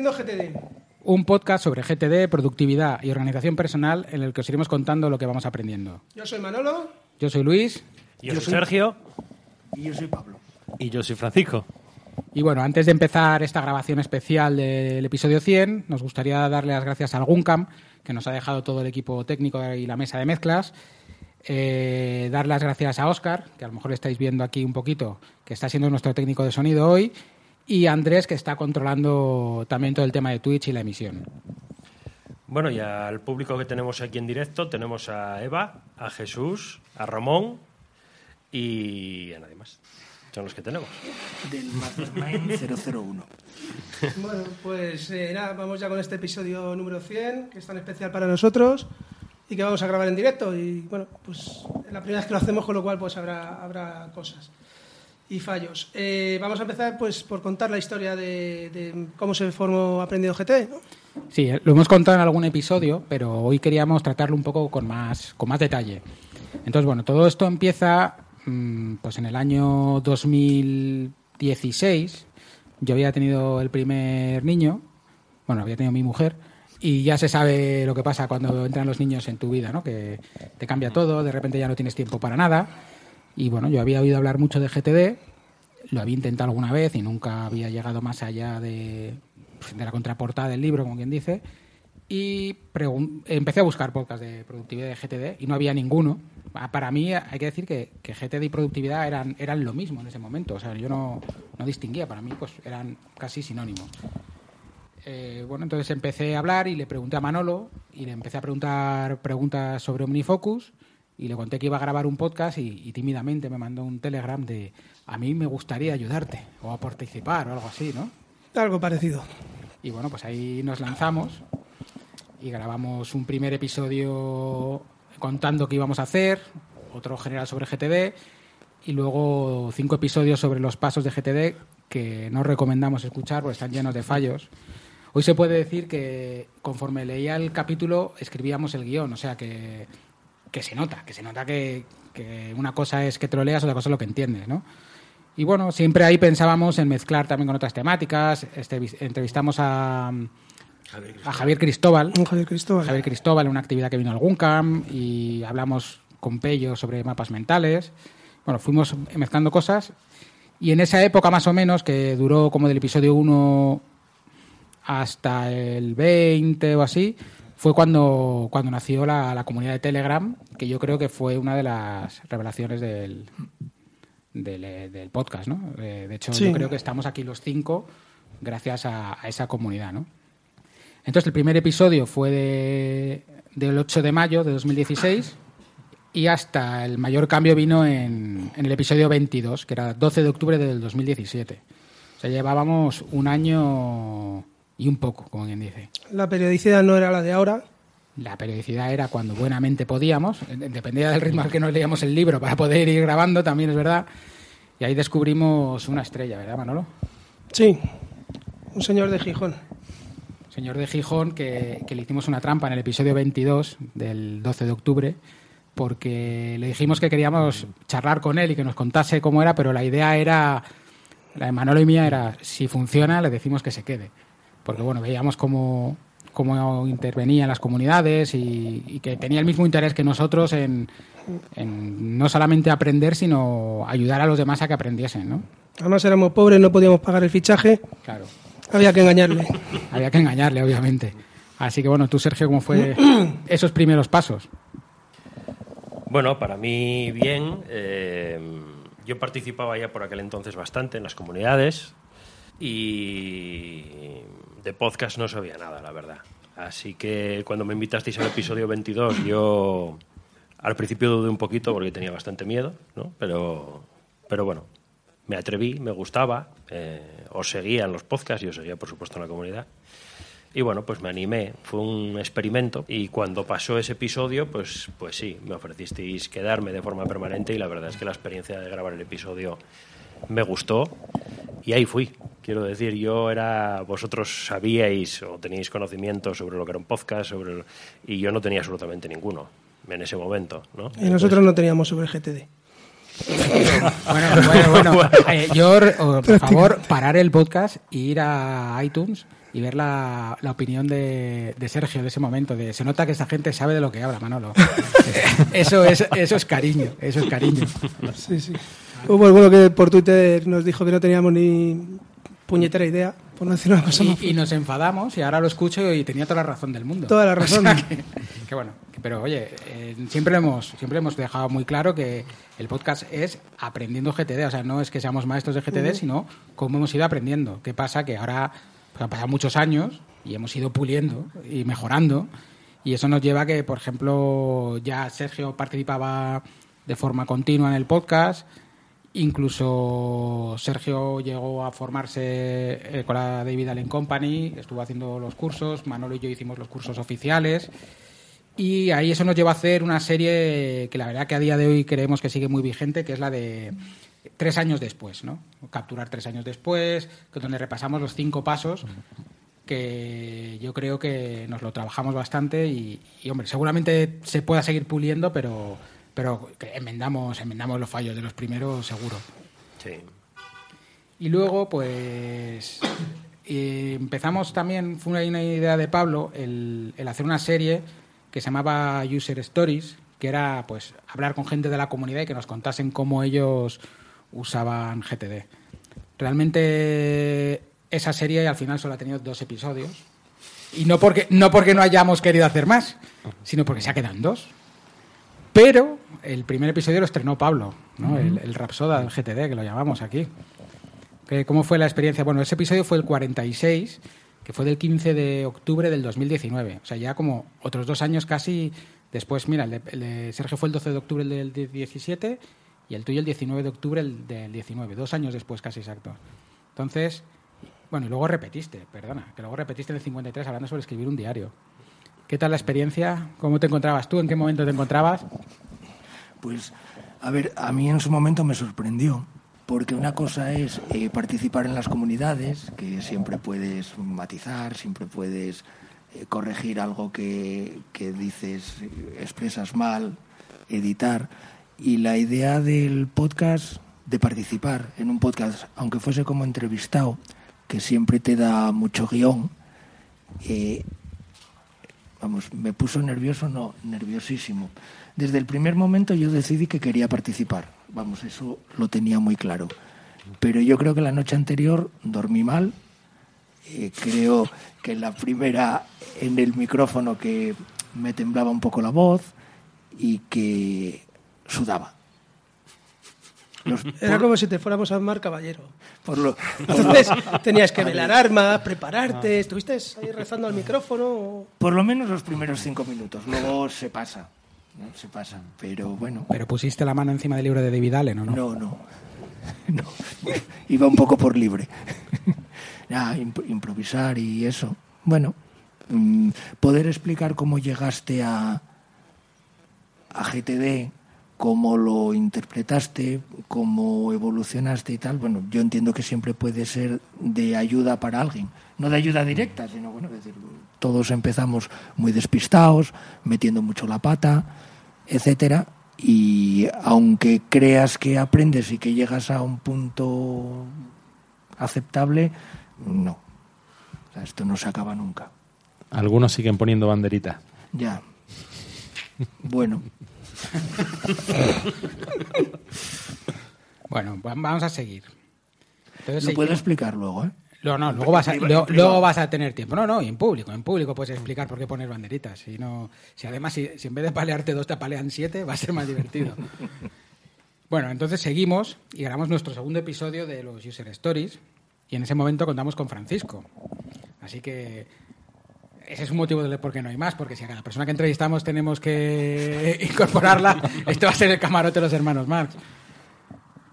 Aprendiendo GTD. Un podcast sobre GTD, productividad y organización personal en el que os iremos contando lo que vamos aprendiendo. Yo soy Manolo. Yo soy Luis. Yo, soy Sergio. Y yo soy Pablo. Y yo soy Francisco. Y bueno, antes de empezar esta grabación especial del episodio 100, nos gustaría darle las gracias al Guncam, que nos ha dejado todo el equipo técnico y la mesa de mezclas. Eh, dar las gracias a Oscar, que a lo mejor estáis viendo aquí un poquito, que está siendo nuestro técnico de sonido hoy, y Andrés, que está controlando también todo el tema de Twitch y la emisión. Bueno, y al público que tenemos aquí en directo, tenemos a Eva, a Jesús, a Ramón y a nadie más. Son los que tenemos. Del Mastermind 001. Bueno, pues eh, nada, vamos ya con este episodio número 100, que es tan especial para nosotros y que vamos a grabar en directo. Y bueno, pues es la primera vez que lo hacemos, con lo cual pues habrá, habrá cosas y fallos. Eh, vamos a empezar pues por contar la historia de, cómo se formó Aprendido GT. ¿no? Sí, eh, lo hemos contado en algún episodio, pero hoy queríamos tratarlo un poco con más, con más detalle. Entonces, bueno, todo esto empieza mm, pues en el año 2016. Yo había tenido el primer niño, bueno, había tenido mi mujer, y ya se sabe lo que pasa cuando entran los niños en tu vida, ¿no? Que te cambia todo, de repente ya no tienes tiempo para nada. Y bueno, yo había oído hablar mucho de GTD, lo había intentado alguna vez y nunca había llegado más allá de, de la contraportada del libro, como quien dice. Y empecé a buscar podcasts de productividad de GTD y no había ninguno. Ah, Para mí hay que decir que, que GTD y productividad eran, eran lo mismo en ese momento. O sea, yo no, no distinguía. Para mí pues eran casi sinónimos. Eh, bueno, entonces empecé a hablar y le pregunté a Manolo y le empecé a preguntar preguntas sobre OmniFocus y le conté que iba a grabar un podcast y, y tímidamente me mandó un telegram de a mí me gustaría ayudarte o a participar o algo así, ¿no? Algo parecido. Y bueno, pues ahí nos lanzamos y grabamos un primer episodio contando qué íbamos a hacer, otro general sobre GTD y luego cinco episodios sobre los pasos de GTD que no recomendamos escuchar porque están llenos de fallos. Hoy se puede decir que conforme leía el capítulo escribíamos el guion, o sea que, que se nota, que se nota que, que una cosa es que te lo leas, otra cosa es lo que entiendes, ¿no? Y bueno, siempre ahí pensábamos en mezclar también con otras temáticas. Este, entrevistamos a, a Javier Cristóbal. Un Javier Cristóbal. Javier Cristóbal en una actividad que vino al Guncam y hablamos con Pello sobre mapas mentales. Bueno, fuimos mezclando cosas y en esa época más o menos, que duró como del episodio 1 hasta el 20 o así, fue cuando, cuando nació la, la comunidad de Telegram, que yo creo que fue una de las revelaciones del, del, eh, del podcast, ¿no? Eh, de hecho, Sí. yo creo que estamos aquí los cinco gracias a, a esa comunidad, ¿no? Entonces, el primer episodio fue de, del 8 de mayo de 2016 y hasta el mayor cambio vino en, en el episodio 22, que era 12 de octubre del 2017. O sea, llevábamos un año y un poco, como quien dice. La periodicidad no era la de ahora. La periodicidad era cuando buenamente podíamos, eh, dependía del ritmo al que nos leíamos el libro para poder ir grabando, también es verdad. Y ahí descubrimos una estrella, ¿verdad, Manolo? Sí, un señor de Gijón. Señor de Gijón, que, que le hicimos una trampa en el episodio 22 del 12 de octubre, porque le dijimos que queríamos charlar con él y que nos contase cómo era, pero la idea era, la de Manolo y mía era, si funciona, le decimos que se quede. Porque bueno, veíamos cómo, cómo intervenía en las comunidades y, y que tenía el mismo interés que nosotros en, en no solamente aprender, sino ayudar a los demás a que aprendiesen, ¿no? Además éramos pobres, no podíamos pagar el fichaje, Claro. había que engañarle. Había que engañarle, obviamente. Así que bueno, tú, Sergio, ¿cómo fue esos primeros pasos? Bueno, para mí bien. eh, yo participaba ya por aquel entonces bastante en las comunidades y de podcast no sabía nada, la verdad. Así que cuando me invitasteis al episodio 22, yo al principio dudé un poquito porque tenía bastante miedo, ¿no? Pero, pero bueno, me atreví, me gustaba, eh, os seguía en los podcasts y os seguía, por supuesto, en la comunidad. Y bueno, pues me animé, fue un experimento y cuando pasó ese episodio, pues, pues sí, me ofrecisteis quedarme de forma permanente y la verdad es que la experiencia de grabar el episodio me gustó y ahí fui. Quiero decir, yo era, vosotros sabíais o teníais conocimiento sobre lo que era un podcast sobre el- y yo no tenía absolutamente ninguno en ese momento, ¿no? Y nosotros no teníamos sobre GTD. Bueno, bueno, bueno. Eh, yo, por favor, parar el podcast e ir a iTunes y ver la, la opinión de, de Sergio de ese momento. De, se nota que esa gente sabe de lo que habla, Manolo. Eso es, eso es cariño, eso es cariño. Sí, sí. Hubo alguno que por Twitter nos dijo que no teníamos ni puñetera idea, por no decir una cosa más. Y, y nos enfadamos y ahora lo escucho y tenía toda la razón del mundo. Toda la razón. O sea que, que bueno, que- pero oye, eh, siempre, hemos, siempre hemos dejado muy claro que el podcast es aprendiendo GTD, o sea, no es que seamos maestros de GTD, sino cómo hemos ido aprendiendo. ¿Qué pasa? Que ahora han pasado muchos años y hemos ido puliendo y mejorando y eso nos lleva a que, por ejemplo, ya Sergio participaba de forma continua en el podcast, Incluso Sergio llegó a formarse eh, con la David Allen Company, estuvo haciendo los cursos, Manolo y yo hicimos los cursos oficiales. Y ahí eso nos lleva a hacer una serie que la verdad que a día de hoy creemos que sigue muy vigente, que es la de tres años después, ¿no? Capturar tres años después, donde repasamos los cinco pasos que yo creo que nos lo trabajamos bastante y, y, hombre, seguramente se pueda seguir puliendo, pero, pero enmendamos, enmendamos los fallos de los primeros seguro. Sí. Y luego, pues eh, empezamos también, fue una, una idea de Pablo, el, el hacer una serie que se llamaba User Stories, que era pues hablar con gente de la comunidad y que nos contasen cómo ellos usaban GTD. Realmente esa serie al final solo ha tenido dos episodios. Y no porque, no porque no hayamos querido hacer más, sino porque se ha quedado en dos. Pero el primer episodio lo estrenó Pablo, ¿no? el, el Rapsoda del GTD, que lo llamamos aquí. ¿Qué- ¿Cómo fue la experiencia? Bueno, ese episodio fue el 46, que fue del 15 de octubre del 2019. O sea, ya como otros dos años casi después. Mira, el de, el de Sergio fue el 12 de octubre del 17 y el tuyo el 19 de octubre el del 19. Dos años después casi exacto. Entonces, bueno, y luego repetiste, perdona, que luego repetiste en el 53 hablando sobre escribir un diario. ¿Qué tal la experiencia? ¿Cómo te encontrabas tú? ¿En qué momento te encontrabas? Pues, a ver, a mí en su momento me sorprendió, porque una cosa es eh, participar en las comunidades, que siempre puedes matizar, siempre puedes eh, corregir algo que, que dices, expresas mal, editar. Y la idea del podcast, de participar en un podcast, aunque fuese como entrevistado, que siempre te da mucho guion, eh, vamos, me puso nervioso, no, nerviosísimo. Desde el primer momento yo decidí que quería participar, vamos, eso lo tenía muy claro. Pero yo creo que la noche anterior dormí mal, eh, creo que la primera, en el micrófono que me temblaba un poco la voz y que sudaba. Los- Era por- como si te fuéramos a armar caballero. por lo- Entonces tenías que velar armas, prepararte. ¿Estuviste ahí rezando al micrófono? o- por lo menos los primeros cinco minutos, luego se pasa, ¿no? se pasa, pero bueno. Pero pusiste la mano encima del libro de David Allen, ¿o no? No, no. No. Iba un poco por libre. Imp- improvisar y eso. Bueno, mm, poder explicar cómo llegaste a, a GTD, cómo lo interpretaste, cómo evolucionaste y tal. Bueno, yo entiendo que siempre puede ser de ayuda para alguien. No de ayuda directa, sino, bueno, es decir, todos empezamos muy despistados, metiendo mucho la pata, etcétera. Y aunque creas que aprendes y que llegas a un punto aceptable, no. O sea, esto no se acaba nunca. Algunos siguen poniendo banderitas. Ya. Bueno, Bueno, va- vamos a seguir. Entonces, lo puedo seguimos- explicar luego, ¿eh? No, no, luego vas, a, luego, luego vas a tener tiempo. No, no, y en público, en público puedes explicar por qué pones banderitas. Si, no, si además, si, si en vez de palearte dos te palean siete, va a ser más divertido. Bueno, entonces seguimos y grabamos nuestro segundo episodio de los User Stories y en ese momento contamos con Francisco. Así que ese es un motivo de por qué no hay más, porque si a cada persona que entrevistamos tenemos que incorporarla, esto va a ser el camarote de los hermanos Marx.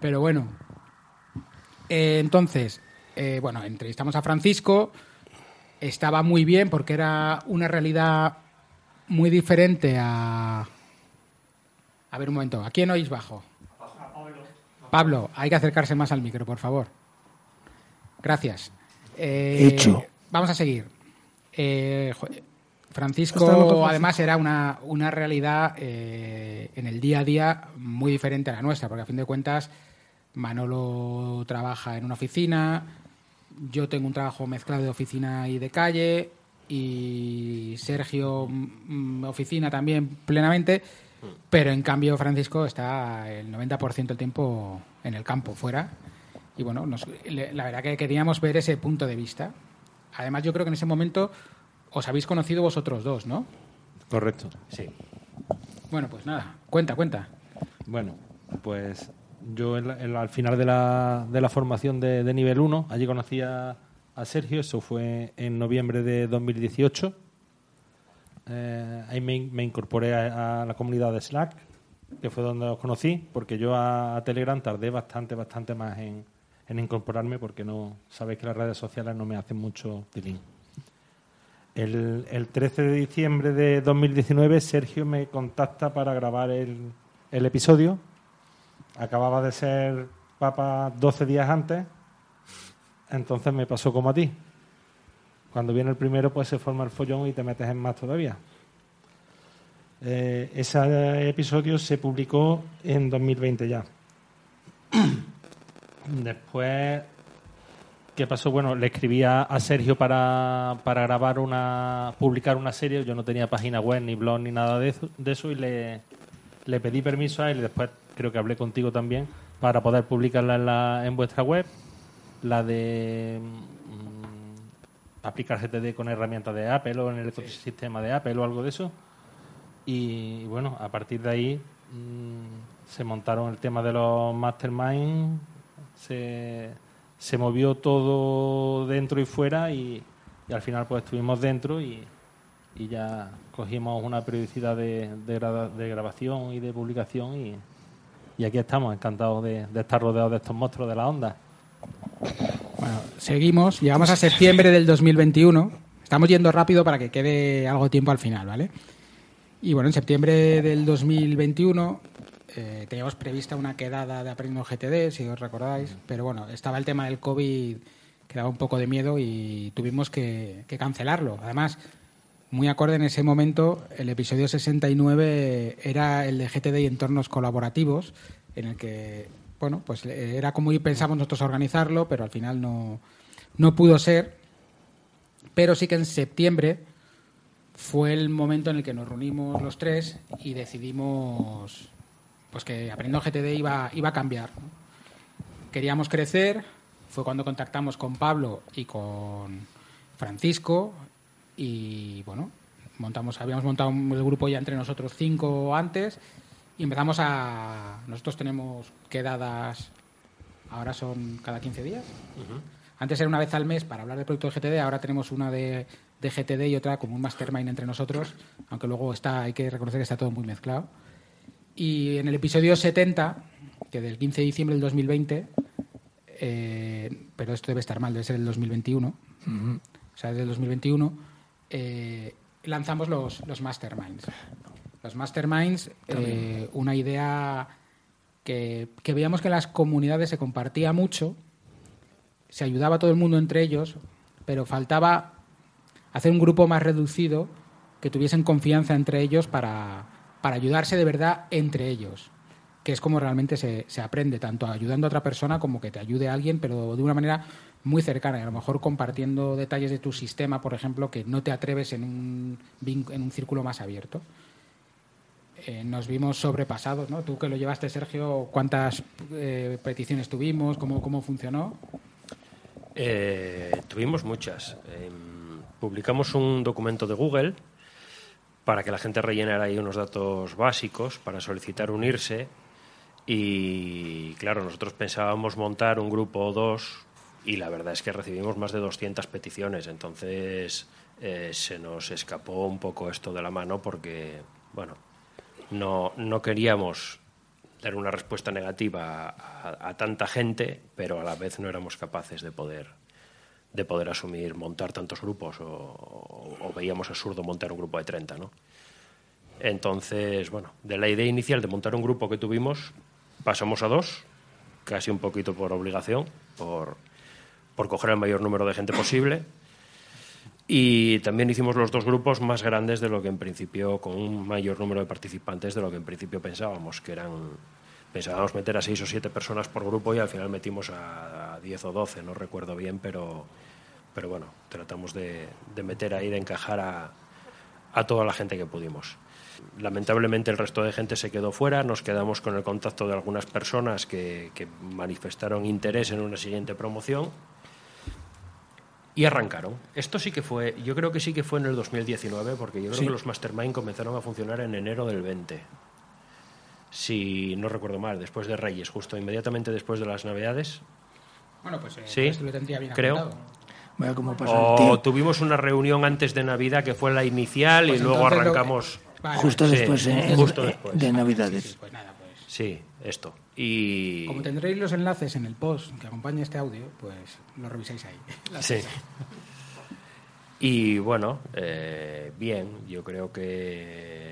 Pero bueno, eh, entonces, eh, bueno, entrevistamos a Francisco, estaba muy bien porque era una realidad muy diferente a... A ver un momento, ¿a quién oís bajo? Pablo, hay que acercarse más al micro, por favor. Gracias. Eh, Hecho. Vamos a seguir. Eh, Francisco, además, era una, una realidad eh, en el día a día muy diferente a la nuestra, porque a fin de cuentas Manolo trabaja en una oficina, yo tengo un trabajo mezclado de oficina y de calle, y Sergio mm, oficina también plenamente, pero en cambio Francisco está el 90% del tiempo en el campo, fuera. Y bueno, la verdad que queríamos ver ese punto de vista. Además, yo creo que en ese momento os habéis conocido vosotros dos, ¿no? Correcto. Sí. Bueno, pues nada, cuenta, cuenta. Bueno, pues yo al final de la, de la formación de, nivel 1, allí conocí a, Sergio, eso fue en noviembre de 2018. Eh, ahí me, incorporé a, la comunidad de Slack, que fue donde os conocí, porque yo a, Telegram tardé bastante, bastante más en, en, incorporarme, porque no sabéis que las redes sociales no me hacen mucho tilín. El, el 13 de diciembre de 2019, Sergio me contacta para grabar el, el episodio acababa de ser papa 12 días antes, entonces me pasó como a ti. Cuando viene el primero, pues se forma el follón y te metes en más todavía. Eh, ese episodio se publicó en 2020 ya. Después, ¿qué pasó? Bueno, le escribí a, Sergio para, para, grabar una, publicar una serie. Yo no tenía página web, ni blog, ni nada de eso, de eso y le, le pedí permiso a él y después creo que hablé contigo también, para poder publicarla en, vuestra web, la de mm, aplicar GTD con herramientas de Apple o en el ecosistema de Apple o algo de eso. Y, bueno, a partir de ahí mm, se montaron el tema de los mastermind, se, se movió todo dentro y fuera y, al final pues estuvimos dentro y, y ya cogimos una periodicidad de, de, grabación y de publicación y, y aquí estamos, encantados de, estar rodeados de estos monstruos de la onda. Bueno, seguimos, llegamos a septiembre del 2021. Estamos yendo rápido para que quede algo de tiempo al final, ¿vale? Y bueno, en septiembre del 2021 eh, teníamos prevista una quedada de Aprendiendo GTD, si os recordáis, pero bueno, estaba el tema del COVID que daba un poco de miedo y tuvimos que, que cancelarlo. Además, muy acorde en ese momento, el episodio 69 era el de GTD y entornos colaborativos, en el que, bueno, pues era como pensamos nosotros organizarlo, pero al final no, no pudo ser. Pero sí que en septiembre fue el momento en el que nos reunimos los tres y decidimos pues que Aprendiendo GTD iba, iba a cambiar. Queríamos crecer, fue cuando contactamos con Pablo y con Francisco y bueno, montamos, habíamos montado el grupo ya entre nosotros cinco antes y empezamos a... Nosotros tenemos quedadas, ahora son cada 15 días. Antes era una vez al mes para hablar del proyecto de GTD, ahora tenemos una de, de, GTD y otra como un mastermind entre nosotros, aunque luego está, hay que reconocer que está todo muy mezclado. Y en el episodio 70, que del 15 de diciembre del 2020, eh, pero esto debe estar mal, debe ser el 2021, o sea, desde el 2021, eh, lanzamos los, los, masterminds. Los masterminds, eh, una idea que, que, veíamos que en las comunidades se compartía mucho, se ayudaba a todo el mundo entre ellos, pero faltaba hacer un grupo más reducido que tuviesen confianza entre ellos para, para ayudarse de verdad entre ellos que es como realmente se, se, aprende, tanto ayudando a otra persona como que te ayude a alguien, pero de una manera muy cercana y a lo mejor compartiendo detalles de tu sistema, por ejemplo, que no te atreves en un, en un círculo más abierto. Eh, nos vimos sobrepasados, ¿no? Tú que lo llevaste, Sergio, ¿cuántas eh, peticiones tuvimos? ¿Cómo, cómo funcionó? Eh, tuvimos muchas. Em, publicamos un documento de Google para que la gente rellenara ahí unos datos básicos para solicitar unirse. Y claro, nosotros pensábamos montar un grupo o dos y la verdad es que recibimos más de 200 peticiones, entonces eh, se nos escapó un poco esto de la mano porque, bueno, no, no queríamos dar una respuesta negativa a, tanta gente, pero a la vez no éramos capaces de poder de poder asumir montar tantos grupos o, veíamos absurdo montar un grupo de 30, ¿no? Entonces, bueno, de la idea inicial de montar un grupo que tuvimos, pasamos a dos, casi un poquito por obligación, por, por coger el mayor número de gente posible. Y también hicimos los dos grupos más grandes de lo que en principio, con un mayor número de participantes de lo que en principio pensábamos, que eran, pensábamos meter a seis o siete personas por grupo y al final metimos a, diez o doce, no recuerdo bien, pero, pero bueno, tratamos de, de meter ahí, de encajar a, a toda la gente que pudimos. Lamentablemente el resto de gente se quedó fuera, nos quedamos con el contacto de algunas personas que, que manifestaron interés en una siguiente promoción y arrancaron. Esto sí que fue, yo creo que sí que fue en el 2019, porque yo creo Sí. que los Mastermind comenzaron a funcionar en enero del 20. Si no recuerdo mal, después de Reyes, justo inmediatamente después de las Navidades. Bueno, pues eh, Sí, esto lo tendría bien creo. apuntado. Vaya cómo pasa el O tiempo. tuvimos una reunión antes de Navidad que fue la inicial Pues y luego entonces lo- arrancamos. Vale, Justo Sí, después, eh, justo después. de Sí, Navidades. sí, pues nada, pues. Sí, esto. Y. Como tendréis los enlaces en el post que acompaña este audio, pues lo revisáis ahí. Sí. Y bueno, eh, bien, yo creo que.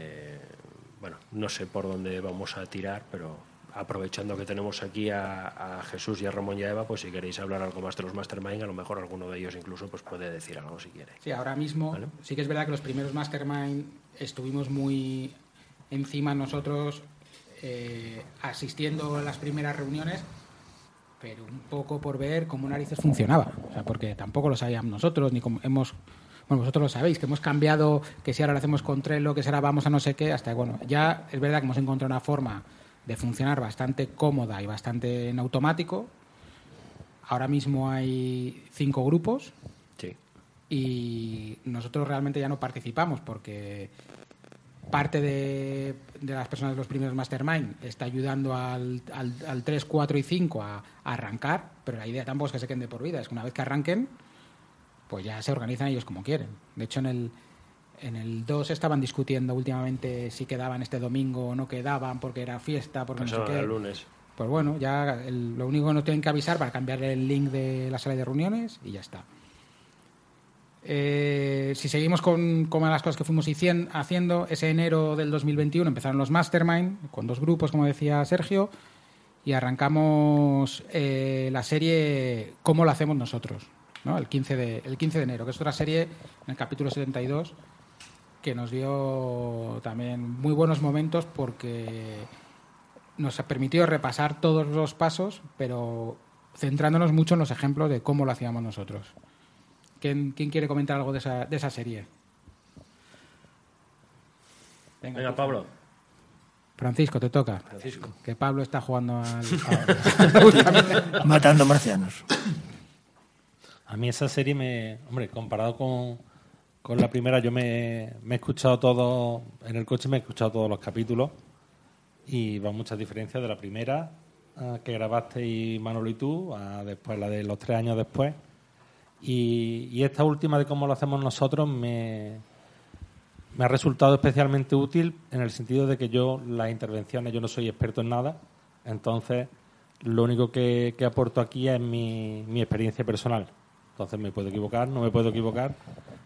Bueno, no sé por dónde vamos a tirar, pero aprovechando que tenemos aquí a, a Jesús y a Ramón y a Eva, pues si queréis hablar algo más de los Mastermind, a lo mejor alguno de ellos incluso pues puede decir algo si quiere. Sí, ahora mismo Vale. sí que es verdad que los primeros Mastermind estuvimos muy encima nosotros eh, asistiendo a las primeras reuniones, pero un poco por ver cómo narices funcionaba. O sea, porque tampoco lo sabíamos nosotros, ni cómo hemos... Bueno, vosotros lo sabéis, que hemos cambiado, que si ahora lo hacemos con Trello, que si ahora vamos a no sé qué, hasta bueno, ya es verdad que hemos encontrado una forma de funcionar bastante cómoda y bastante en automático. Ahora mismo hay cinco grupos, Sí. y nosotros realmente ya no participamos porque parte de, de las personas de los primeros mastermind está ayudando al, al, al 3, 4 y 5 a, a arrancar, pero la idea tampoco es que se queden de por vida, es que una vez que arranquen, pues ya se organizan ellos como quieren. De hecho, en el, en el 2 estaban discutiendo últimamente si quedaban este domingo o no quedaban porque era fiesta, porque no sé qué. el lunes. Pues bueno, ya el- lo único que nos tienen que avisar para cambiar el link de la sala de reuniones y ya está. Eh, si seguimos con, con las cosas que fuimos hicien- haciendo, ese enero del 2021 empezaron los Mastermind con dos grupos, como decía Sergio, y arrancamos eh, la serie Cómo lo hacemos nosotros, ¿no? el, 15 de, el 15 de enero, que es otra serie en el capítulo 72 que nos dio también muy buenos momentos porque nos permitió repasar todos los pasos, pero centrándonos mucho en los ejemplos de cómo lo hacíamos nosotros. ¿Quién, quién quiere comentar algo de esa, de esa serie? Venga, Pablo. Francisco, te toca. Francisco. Que Pablo está jugando al... Matando marcianos. A mí esa serie me... Hombre, comparado con, con la primera, yo me, he escuchado todo... En el coche me he escuchado todos los capítulos y va muchas diferencias de la primera ah, que grabaste y Manolo y tú, a después la de los tres años después. Y, esta última de cómo lo hacemos nosotros me, me ha resultado especialmente útil en el sentido de que yo las intervenciones, yo no soy experto en nada, entonces lo único que, que aporto aquí es mi, mi experiencia personal. Entonces me puedo equivocar, no me puedo equivocar,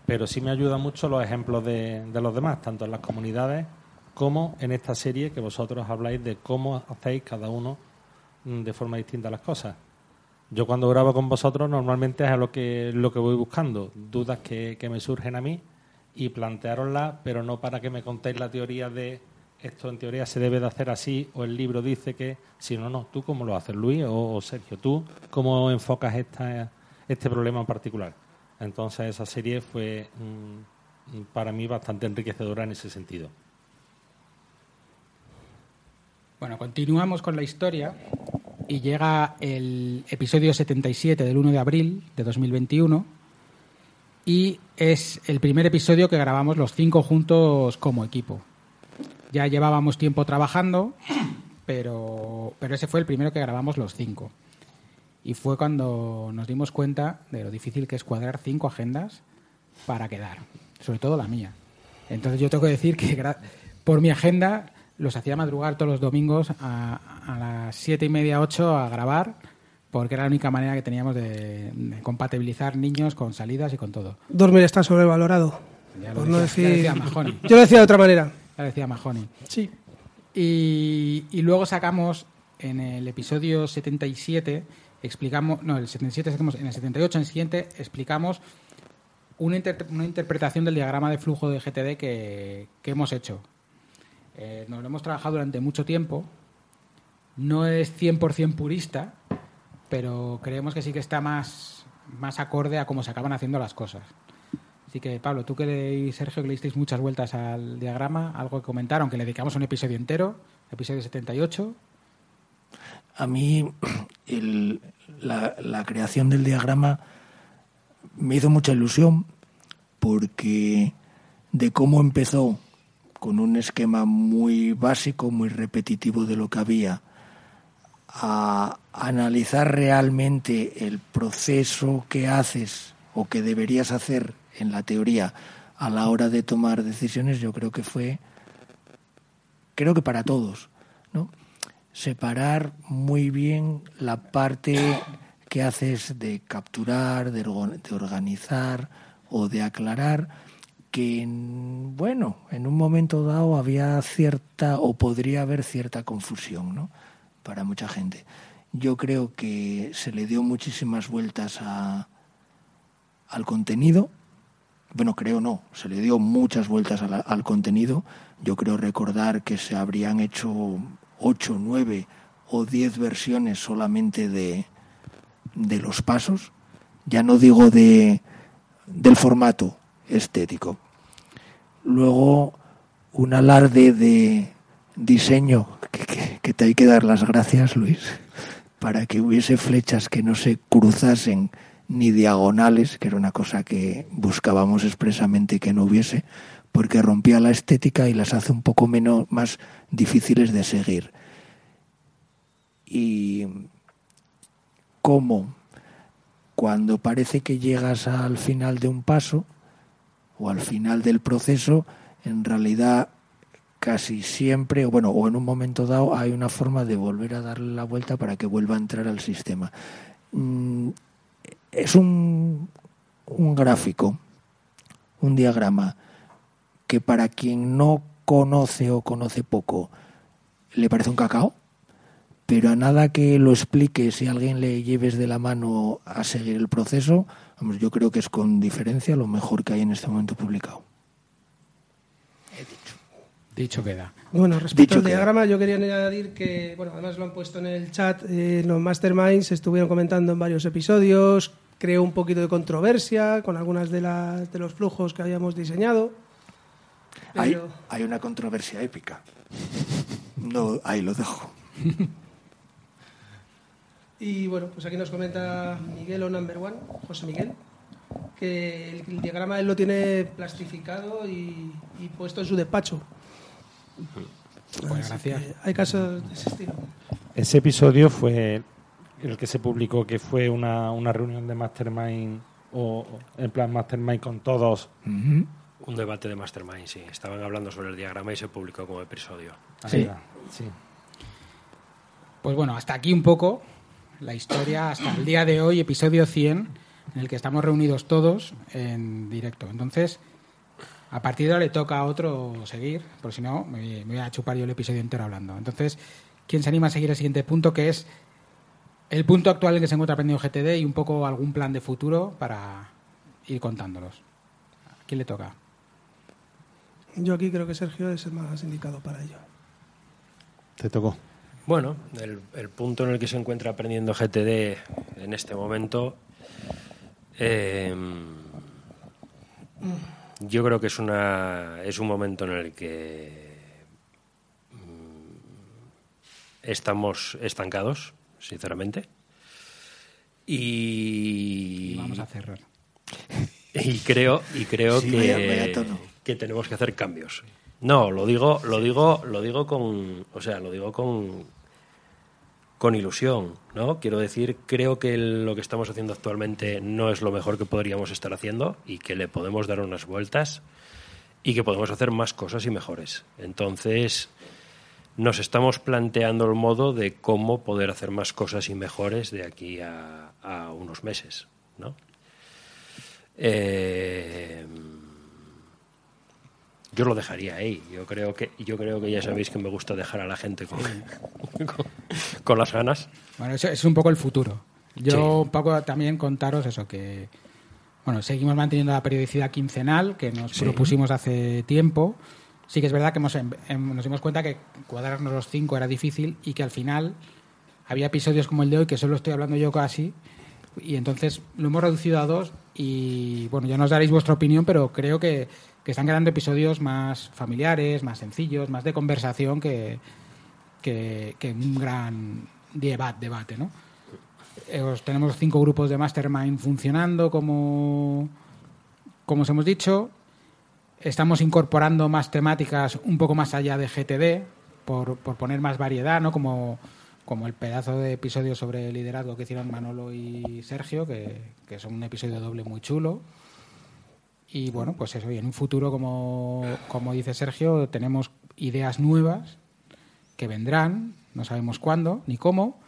pero sí me ayuda mucho los ejemplos de, los demás, tanto en las comunidades como en esta serie que vosotros habláis de cómo hacéis cada uno mm, de forma distinta las cosas. Yo cuando grabo con vosotros normalmente es a lo que, lo que voy buscando, dudas que, que me surgen a mí y plantearoslas, pero no para que me contéis la teoría de esto en teoría se debe de hacer así o el libro dice que, sino no, tú cómo lo haces, Luis o, o Sergio, tú cómo enfocas esta, este problema en particular. Entonces esa serie fue mm, para mí bastante enriquecedora en ese sentido. Bueno, continuamos con la historia y llega el episodio 77 del 1 de abril de 2021 y es el primer episodio que grabamos los cinco juntos como equipo. Ya llevábamos tiempo trabajando, pero, pero ese fue el primero que grabamos los cinco. Y fue cuando nos dimos cuenta de lo difícil que es cuadrar cinco agendas para quedar, sobre todo la mía. Entonces yo tengo que decir que por mi agenda los hacía madrugar todos los domingos a, a las siete y media, ocho a grabar, porque era la única manera que teníamos de, de compatibilizar niños con salidas y con todo. Dormir está sobrevalorado. Ya lo Por no ya decir... decía Mahoney. Yo lo decía de otra manera. Ya decía Mahoney. Sí. Y, y luego sacamos en el episodio 77, explicamos, no, el 77 sacamos, en el 78, en el siguiente, explicamos una, inter- una interpretación del diagrama de flujo de GTD que, que hemos hecho. Eh, nos lo hemos trabajado durante mucho tiempo. No es 100% purista, pero creemos que sí que está más, más acorde a cómo se acaban haciendo las cosas. Así que, Pablo, tú que y Sergio que le disteis muchas vueltas al diagrama, algo que comentar, aunque le dedicamos un episodio entero, episodio 78. A mí la, la creación del diagrama me hizo mucha ilusión porque de cómo empezó con un esquema muy básico, muy repetitivo de lo que había, a analizar realmente el proceso que haces o que deberías hacer en la teoría a la hora de tomar decisiones, yo creo que fue, creo que para todos, ¿no? Separar muy bien la parte que haces de capturar, de, organizar o de aclarar, que en- bueno, en un momento dado había cierta o podría haber cierta confusión, ¿no? Para mucha gente. Yo creo que se le dio muchísimas vueltas a, al contenido. Bueno, creo no, se le dio muchas vueltas a la- al contenido. Yo creo recordar que se habrían hecho ocho, nueve o diez versiones solamente de, de los pasos. Ya no digo de, del formato estético. Luego, un alarde de diseño que, que- te hay que dar las gracias, Luis, para que hubiese flechas que no se cruzasen ni diagonales, que era una cosa que buscábamos expresamente que no hubiese, porque rompía la estética y las hace un poco menos más difíciles de seguir. Y cómo cuando parece que llegas al final de un paso o al final del proceso, en realidad casi siempre, o bueno, o en un momento dado, hay una forma de volver a darle la vuelta para que vuelva a entrar al sistema. Mm, Es un, un gráfico, un diagrama, que para quien no conoce o conoce poco, le parece un cacao, pero a nada que lo explique, si a alguien le lleves de la mano a seguir el proceso, vamos, yo creo que es con diferencia lo mejor que hay en este momento publicado. Dicho queda. Bueno, respecto Dicho al queda. diagrama, yo quería añadir que, bueno, además lo han puesto en el chat, eh, los masterminds estuvieron comentando en varios episodios, creó un poquito de controversia con algunas de, las, de los flujos que habíamos diseñado. Hay, Pero- hay una controversia épica. No, ahí lo dejo. Y bueno, pues aquí nos comenta Miguel o Number One, José Miguel, que el, el diagrama él lo tiene plastificado y, y puesto en su despacho. Pues gracias. Hay casos de ese estilo. Ese episodio fue el que se publicó, que fue una, una reunión de Mastermind, o en plan Mastermind con todos. Un debate de Mastermind, sí. Estaban hablando sobre el diagrama y se publicó como episodio. Sí. Sí. Pues bueno, hasta aquí un poco la historia, hasta el día de hoy, episodio 100, en el que estamos reunidos todos en directo. Entonces, a partir de ahora le toca a otro seguir, porque si no, me, voy a chupar yo el episodio entero hablando. Entonces, ¿quién se anima a seguir el siguiente punto, que es el punto actual en el que se encuentra aprendido GTD y un poco algún plan de futuro para ir contándolos? ¿A quién le toca? Yo aquí creo que Sergio es el más indicado para ello. Te tocó. Bueno, el, el punto en el que se encuentra aprendiendo GTD en este momento, eh, yo creo que es una es un momento en el que mm, estamos estancados, sinceramente, y Vamos a cerrar. y creo y creo Sí, que, vaya- vaya tono. Que tenemos que hacer cambios. No lo digo lo digo lo digo con o sea lo digo con con ilusión no quiero decir creo que lo que estamos haciendo actualmente no es lo mejor que podríamos estar haciendo y que le podemos dar unas vueltas y que podemos hacer más cosas y mejores. Entonces nos estamos planteando el modo de cómo poder hacer más cosas y mejores de aquí a, a unos meses no eh, yo lo dejaría ahí. Yo creo que yo creo que ya sabéis que me gusta dejar a la gente con, con, con las ganas. Bueno, eso es un poco el futuro. Yo Sí. un poco también contaros eso, que Bueno, seguimos manteniendo la periodicidad quincenal que nos Sí. propusimos hace tiempo. Sí que es verdad que hemos, em- em- nos dimos cuenta que cuadrarnos los cinco era difícil y que al final había episodios como el de hoy que solo estoy hablando yo casi y entonces lo hemos reducido a dos y bueno, ya nos daréis vuestra opinión, pero creo que, que están quedando episodios más familiares, más sencillos, más de conversación que, que, un gran debate, debate ¿no? Eh, os- tenemos cinco grupos de Mastermind funcionando como, como os hemos dicho. Estamos incorporando más temáticas un poco más allá de GTD por, por poner más variedad, ¿no? Como, como el pedazo de episodio sobre liderazgo que hicieron Manolo y Sergio, que, que son un episodio doble muy chulo. Y bueno, pues eso, y en un futuro, como, como dice Sergio, tenemos ideas nuevas que vendrán, no sabemos cuándo ni cómo,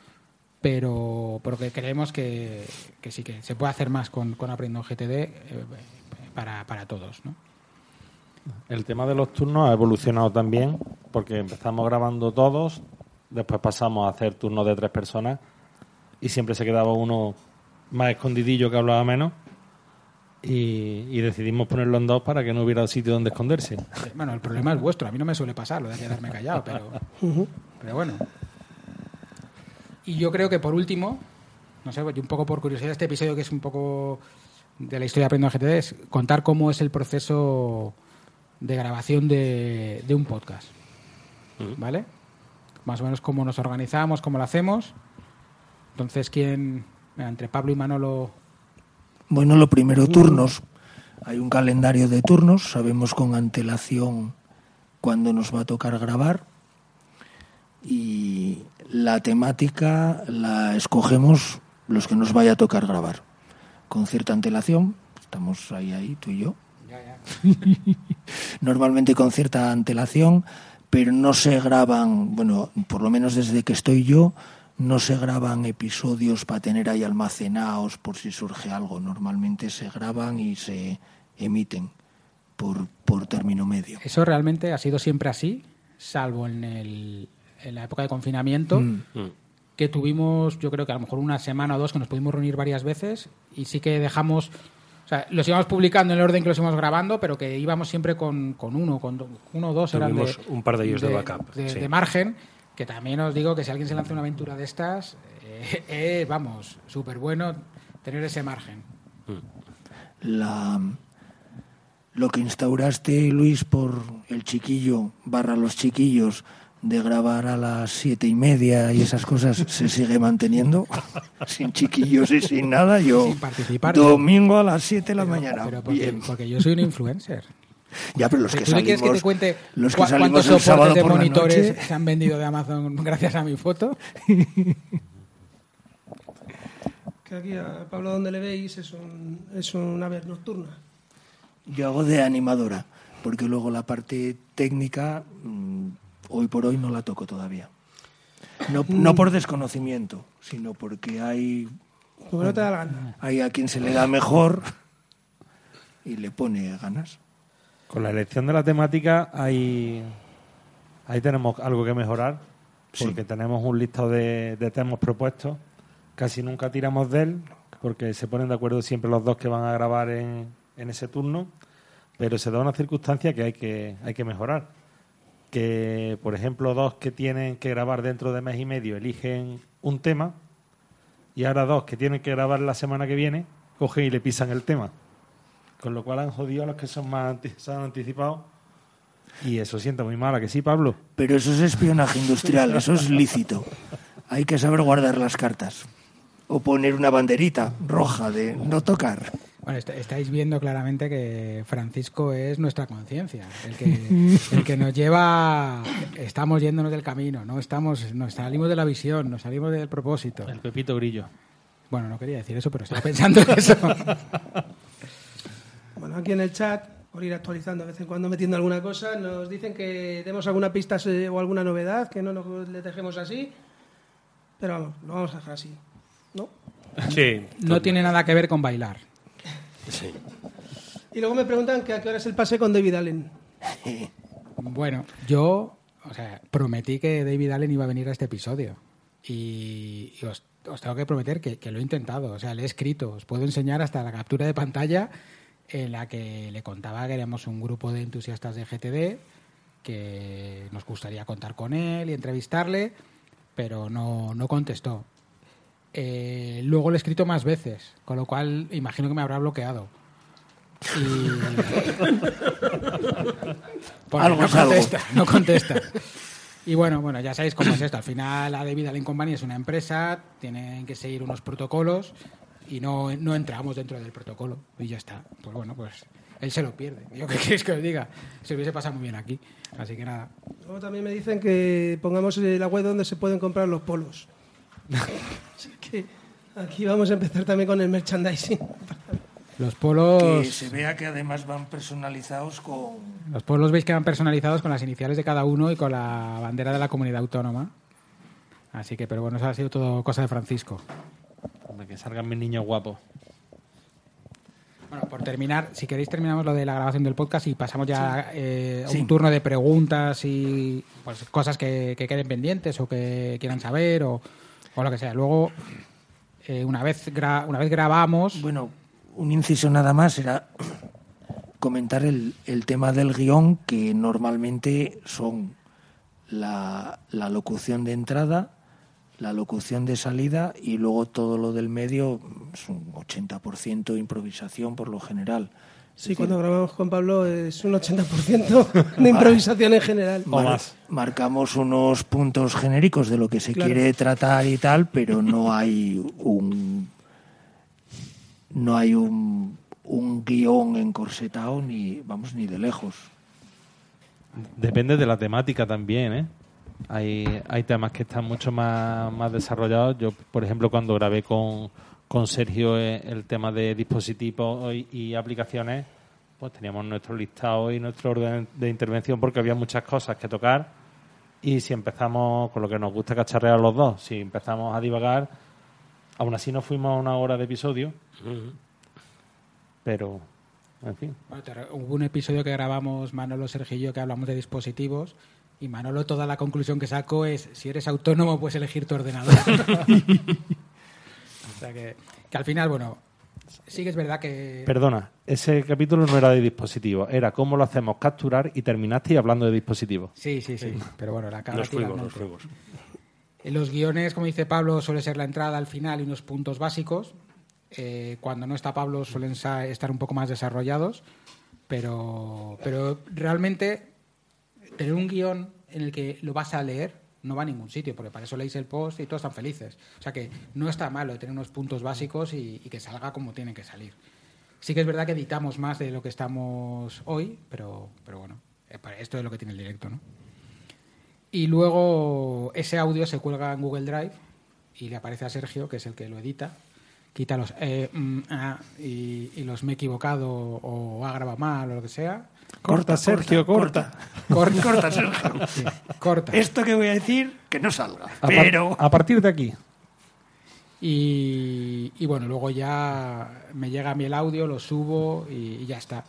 pero, pero que creemos que, que sí que se puede hacer más con, con Aprendo GTD eh, para, para todos, ¿no? El tema de los turnos ha evolucionado también porque empezamos grabando todos, después pasamos a hacer turnos de tres personas y siempre se quedaba uno más escondidillo que hablaba menos y, y decidimos ponerlo en dos para que no hubiera sitio donde esconderse. Bueno, el problema es vuestro, a mí no me suele pasar lo de quedarme callado, pero, pero bueno. Y yo creo que por último, no sé, un poco por curiosidad, este episodio que es un poco de la historia de Aprendo GTD es contar cómo es el proceso de grabación de, de un podcast. ¿Vale? Más o menos cómo nos organizamos, cómo lo hacemos. Entonces, ¿quién? Entre Pablo y Manolo. Bueno, lo primero, turnos. Hay un calendario de turnos, sabemos con antelación cuándo nos va a tocar grabar y la temática la escogemos los que nos vaya a tocar grabar. Con cierta antelación, estamos ahí, ahí, tú y yo. Normalmente con cierta antelación, pero no se graban, bueno, por lo menos desde que estoy yo, no se graban episodios para tener ahí almacenados por si surge algo. Normalmente se graban y se emiten por, por término medio. Eso realmente ha sido siempre así, salvo en, el, en la época de confinamiento, Mm. que tuvimos, yo creo que a lo mejor una semana o dos que nos pudimos reunir varias veces y sí que dejamos, o sea, los íbamos publicando en el orden que los íbamos grabando, pero que íbamos siempre con, con uno, con do- uno o dos eran Tuvimos de, un par de ellos de backup, de, sí. de margen, que también os digo que si alguien se lanza una aventura de estas, eh, eh, vamos, súper bueno tener ese margen. La, lo que instauraste, Luis, por el chiquillo barra los chiquillos de grabar a las siete y media y esas cosas se sigue manteniendo sin chiquillos y sin nada. Yo Sin participar. domingo a las siete de la Pero- mañana. pero porque, Bien. porque yo soy un influencer. Ya, pero los ¿Tú que salimos, que te cuente los que salimos cuántos el soportes sábado de por la monitores noche, se han vendido de Amazon gracias a mi foto? Que aquí a Pablo donde le veis es, un, es una ave nocturna. yo hago de animadora, porque luego la parte técnica mm, hoy por hoy no la toco todavía. No, no por desconocimiento, sino porque hay Porque no te da la gana. hay a quien se le da mejor y le pone ganas. Con la elección de la temática hay ahí tenemos algo que mejorar porque tenemos un listado de, de temas propuestos. Casi nunca tiramos de él porque se ponen de acuerdo siempre los dos que van a grabar en, en ese turno, pero se da una circunstancia que hay que hay que mejorar. Que, por ejemplo, dos que tienen que grabar dentro de mes y medio eligen un tema y ahora dos que tienen que grabar la semana que viene cogen y le pisan el tema. Con lo cual han jodido a los que son más anti- se han anticipado. Y eso sienta muy mal, ¿a que sí, Pablo? Pero eso es espionaje industrial, eso es lícito. Hay que saber guardar las cartas. O poner una banderita roja de no tocar. Bueno, est- estáis viendo claramente que Francisco es nuestra conciencia, el que, el que nos lleva, estamos yéndonos del camino, no estamos, nos salimos de la visión, nos salimos del propósito. El Pepito Grillo. Bueno, no quería decir eso, pero estaba pensando en eso. Bueno, aquí en el chat, por ir actualizando de vez en cuando metiendo alguna cosa, nos dicen que demos alguna pista eh, o alguna novedad, que no nos le dejemos así. Pero vamos, lo vamos a dejar así. ¿No? Sí. No tiene nada que ver con bailar. sí. Y luego me preguntan que a qué hora es el pase con David Allen. Bueno, yo, o sea, prometí que David Allen iba a venir a este episodio. Y, y os, os tengo que prometer que, que lo he intentado. O sea, le he escrito. Os puedo enseñar hasta la captura de pantalla en la que le contaba que éramos un grupo de entusiastas de GTD, que nos gustaría contar con él y entrevistarle, pero no, no contestó. Eh, luego le he escrito más veces, con lo cual imagino que me habrá bloqueado. Y... Algo no es algo. contesta, no contesta. Y bueno, bueno, ya sabéis cómo es esto. Al final, la David Allen Company es una empresa, tienen que seguir unos protocolos y no, no entramos dentro del protocolo. Y ya está. Pues bueno, pues él se lo pierde. Yo qué queréis que os diga. Se hubiese pasado muy bien aquí. Así que nada. Luego también me dicen que pongamos la web donde se pueden comprar los polos. Así que aquí vamos a empezar también con el merchandising. Los Que polos, se vea que además van personalizados con... los polos veis que van personalizados con las iniciales de cada uno y con la bandera de la comunidad autónoma. Así que, pero bueno, eso ha sido todo cosa de Francisco. Que salgan mis niños guapos. Bueno, por terminar, si queréis terminamos lo de la grabación del podcast y pasamos ya eh, a Sí. un turno de preguntas y pues, cosas que, que queden pendientes o que quieran saber o, o lo que sea. Luego, eh, una, vez gra- una vez grabamos, Bueno, un inciso nada más era comentar el, el tema del guion, que normalmente son la, la locución de entrada, la locución de salida y luego todo lo del medio es un 80% improvisación por lo general. Sí, cuando grabamos con Pablo es un 80% de improvisación en general. O más. Marcamos unos puntos genéricos de lo que se Claro. quiere tratar y tal, pero no hay un no hay un, un guion encorsetado ni vamos ni de lejos. Depende de la temática también, ¿eh? Hay, hay temas que están mucho más, más desarrollados. Yo, por ejemplo, cuando grabé con, con Sergio eh, el tema de dispositivos y, aplicaciones, pues teníamos nuestro listado y nuestro orden de intervención porque había muchas cosas que tocar. Y si empezamos con lo que nos gusta cacharrear los dos, si empezamos a divagar, aún así nos fuimos a una hora de episodio, pero, en fin. hubo un episodio que grabamos Manolo, yo que hablamos de dispositivos y Manolo toda la conclusión que sacó es si eres autónomo puedes elegir tu ordenador. o sea que, que al final, bueno, sí que es verdad que... Perdona, ese capítulo no era de dispositivos, era cómo lo hacemos capturar y terminaste hablando de dispositivos. Sí, sí, sí. Pero bueno, la cara nos monte. fuimos. En los guiones, como dice Pablo, suele ser la entrada al final y unos puntos básicos. Eh, cuando no está Pablo suelen estar un poco más desarrollados. Pero, pero realmente tener un guion en el que lo vas a leer no va a ningún sitio, porque para eso leéis el post y todos están felices. O sea que no está malo tener unos puntos básicos y, que salga como tiene que salir. Sí que es verdad que editamos más de lo que estamos hoy, pero, pero bueno, eh, esto es lo que tiene el directo, ¿no? Y luego ese audio se cuelga en Google Drive y le aparece a Sergio, que es el que lo edita, quita los eh, mm, ah, y, y los me he equivocado o ha grabado mal o lo que sea. Corta, Sergio, corta. Corta, Corta, Sergio. sí, corta. Esto que voy a decir, que no salga. A, par- Pero a partir de aquí, Y, y bueno, luego ya me llega a mí el audio, lo subo y, y ya está.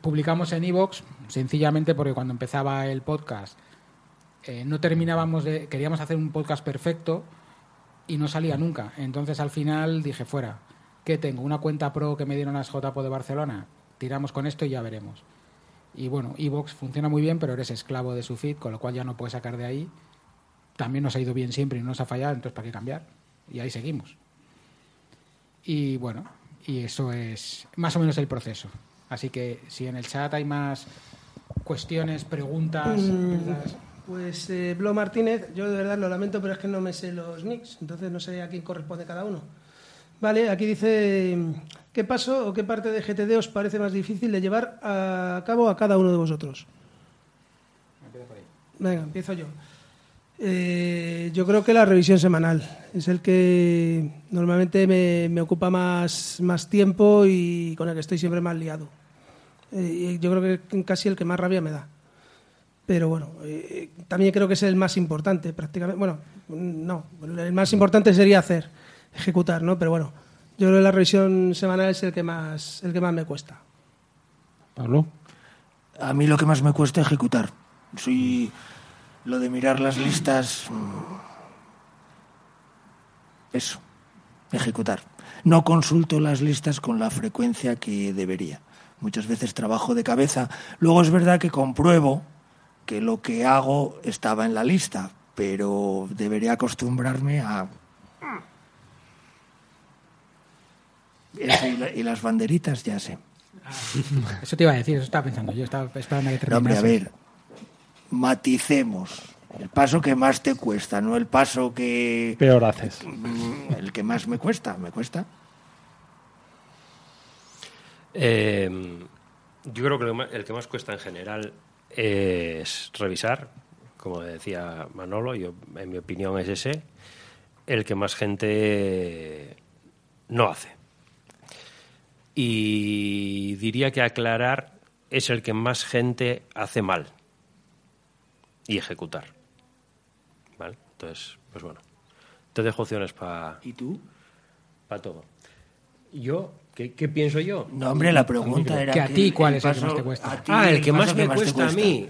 Publicamos en Evox sencillamente porque cuando empezaba el podcast eh, no terminábamos de. Queríamos hacer un podcast perfecto y no salía nunca. Entonces al final dije, fuera, ¿qué tengo? ¿Una cuenta pro que me dieron las JPO de Barcelona? Tiramos con esto y ya veremos. Y bueno, Evox funciona muy bien, pero eres esclavo de su feed, con lo cual ya no puedes sacar de ahí. También nos ha ido bien siempre y no nos ha fallado, entonces ¿para qué cambiar? Y ahí seguimos. Y bueno, y eso es más o menos el proceso. Así que si en el chat hay más cuestiones, preguntas, Mm, Pues eh, Blo Martínez, yo de verdad lo lamento, pero es que no me sé los nicks, entonces no sé a quién corresponde cada uno. Vale, aquí dice, ¿qué paso o qué parte de GTD os parece más difícil de llevar a cabo a cada uno de vosotros? Venga, empiezo yo. Eh, yo creo que la revisión semanal es el que normalmente me, me ocupa más, más tiempo y con el que estoy siempre más liado. Eh, yo creo que casi el que más rabia me da. Pero bueno, eh, también creo que es el más importante prácticamente. Bueno, no, el más importante sería hacer, ejecutar, ¿no? Pero bueno, yo creo que la revisión semanal es el que más, el que más me cuesta. Pablo. a mí lo que más me cuesta ejecutar. Soy lo de mirar las listas. mm, eso, ejecutar. No consulto las listas con la frecuencia que debería. Muchas veces trabajo de cabeza. Luego es verdad que compruebo que lo que hago estaba en la lista, pero debería acostumbrarme a... Eso y, la- y las banderitas ya sé. Eso te iba a decir, eso estaba pensando yo, estaba esperando a que No, hombre, a terminase. ver, maticemos. El paso que más te cuesta, no el paso que... Peor haces. Mm, El que más me cuesta, me cuesta. Eh, yo creo que el que más cuesta en general es revisar, como decía Manolo, yo, en mi opinión es ese, el que más gente no hace. Y diría que aclarar es el que más gente hace mal y ejecutar. ¿Vale? Entonces, pues bueno, te dejo opciones para ¿Y tú? todo. ¿Yo? ¿Qué, qué pienso yo? No, hombre, la pregunta era... Que a ti, ¿cuál es el que más te cuesta? Ah, el que más me cuesta a mí.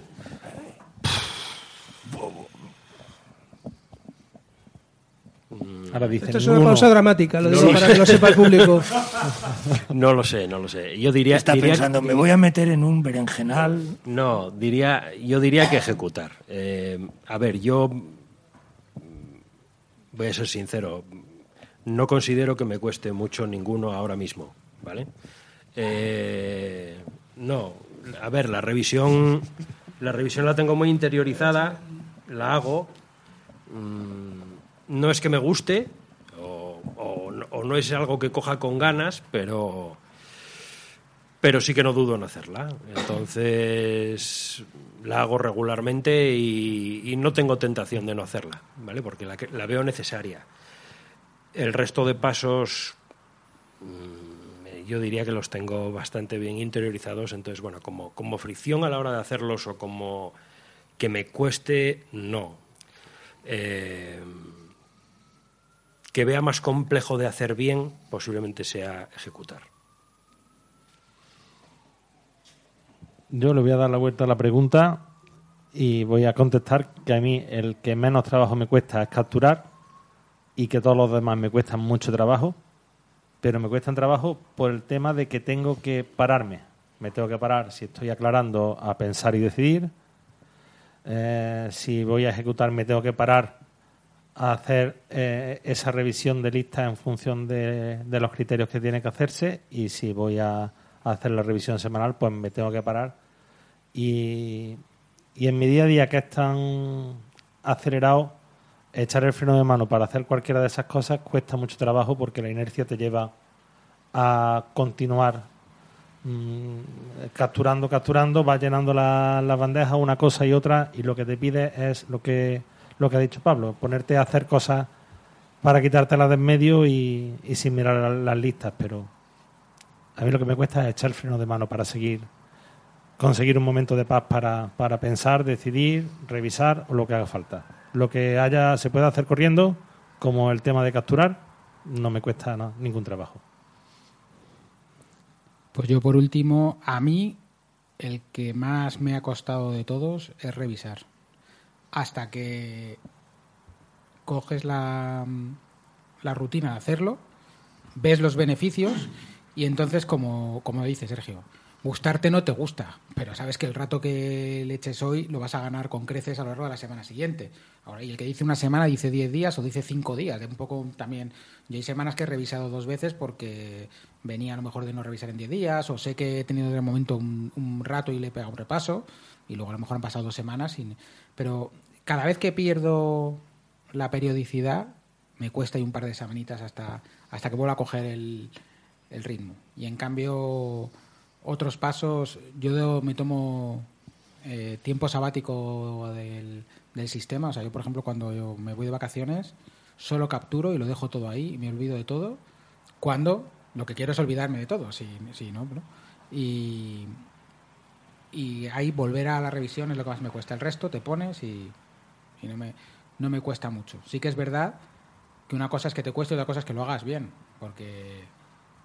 Ahora dicen Esto es una uno. pausa dramática, lo No digo lo para sé. que lo sepa el público. No lo sé, no lo sé. Yo diría, Está diría- pensando, me voy a meter en un berenjenal. no, diría, yo diría que ejecutar. Eh, a ver, yo voy a ser sincero, no considero que me cueste mucho ninguno ahora mismo, ¿vale? Eh, no, a ver, la revisión, la revisión la tengo muy interiorizada, la hago. mm, no es que me guste o, no- es algo que coja con ganas, pero pero sí que no dudo en hacerla. Entonces la hago regularmente y, no tengo tentación de no hacerla, ¿vale? Porque la, veo necesaria. El resto de pasos mm, yo diría que los tengo bastante bien interiorizados, entonces bueno, como, como fricción a la hora de hacerlos o como que me cueste, no. Eh, que vea más complejo de hacer bien, posiblemente sea ejecutar. Yo le voy a dar la vuelta a la pregunta y voy a contestar que a mí el que menos trabajo me cuesta es capturar y que todos los demás me cuestan mucho trabajo, pero me cuestan trabajo por el tema de que tengo que pararme. Me tengo que parar si estoy aclarando a pensar y decidir. Eh, si voy a ejecutar me tengo que parar a hacer eh, esa revisión de lista en función de, los criterios que tiene que hacerse. Y si voy a, hacer la revisión semanal pues me tengo que parar. Y, y en mi día a día que es tan acelerado echar el freno de mano para hacer cualquiera de esas cosas cuesta mucho trabajo porque la inercia te lleva a continuar mm, capturando, capturando, vas llenando la- las bandejas una cosa y otra y lo que te pide es lo que lo que ha dicho Pablo, ponerte a hacer cosas para quitártelas de en medio y, sin mirar la- las listas, pero a mí lo que me cuesta es echar el freno de mano para seguir, conseguir un momento de paz para, para pensar, decidir, revisar o lo que haga falta. Lo que haya se puede hacer corriendo, como el tema de capturar, no me cuesta no, ningún trabajo. Pues yo por último, a mí el que más me ha costado de todos es revisar. Hasta que coges la, la rutina de hacerlo, ves los beneficios y entonces, como, como dice Sergio, gustarte no te gusta, pero sabes que el rato que le eches hoy lo vas a ganar con creces a lo largo de la semana siguiente. Ahora, y el que dice una semana dice 10 días o dice 5 días, de un poco también. Yo hay semanas que he revisado dos veces porque venía a lo mejor de no revisar en 10 días o sé que he tenido en el momento un, un rato y le he pegado un repaso y luego a lo mejor han pasado dos semanas. y- pero cada vez que pierdo la periodicidad me cuesta y un par de semanitas hasta, hasta que vuelva a coger el, el ritmo. Y en cambio, otros pasos, yo me tomo eh, tiempo sabático del, del sistema. O sea, yo, por ejemplo, cuando yo me voy de vacaciones, solo capturo y lo dejo todo ahí y me olvido de todo. Cuando lo que quiero es olvidarme de todo, si, si no, ¿no? Y, y ahí volver a la revisión es lo que más me cuesta. El resto te pones y, y no, me, no me cuesta mucho. Sí que es verdad que una cosa es que te cueste y otra cosa es que lo hagas bien, porque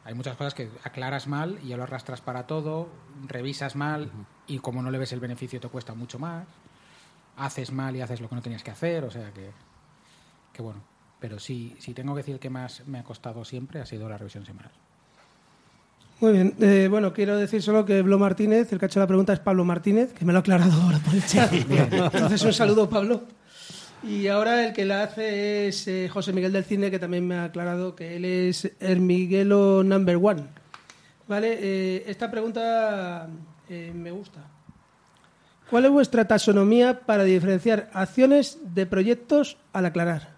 hay muchas cosas que aclaras mal y ya lo arrastras para todo, revisas mal y como no le ves el beneficio te cuesta mucho más, haces mal y haces lo que no tenías que hacer, o sea que, que bueno. Pero sí, si tengo que decir que más me ha costado siempre ha sido la revisión semanal. Muy bien. Eh, bueno, quiero decir solo que Blo Martínez, el que ha hecho la pregunta es Pablo Martínez, que me lo ha aclarado ahora por el chat. Entonces, un saludo, Pablo. Y ahora el que la hace es eh, José Miguel del Cine, que también me ha aclarado que él es Hermiguelo Number One. Vale, eh, esta pregunta eh, me gusta. ¿Cuál es vuestra taxonomía para diferenciar acciones de proyectos al aclarar?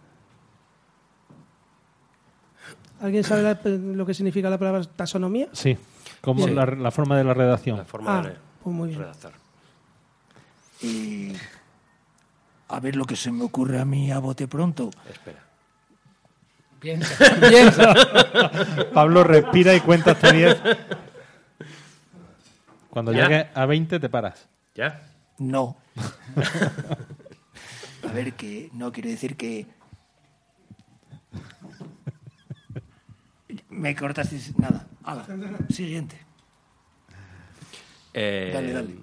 ¿Alguien sabe la- lo que significa la palabra taxonomía? Sí, como Sí. La, la forma de la redacción. La forma Ah, de pues muy bien. redactar. Eh, a ver lo que se me ocurre a mí a bote pronto. Espera. Piensa, piensa. Pablo respira y cuenta hasta 10. Cuando Ya. llegues a 20 te paras. ¿Ya? No. a ver, que no quiere decir que. Me cortaste. Nada. Hala. Siguiente. Eh, Dale, dale.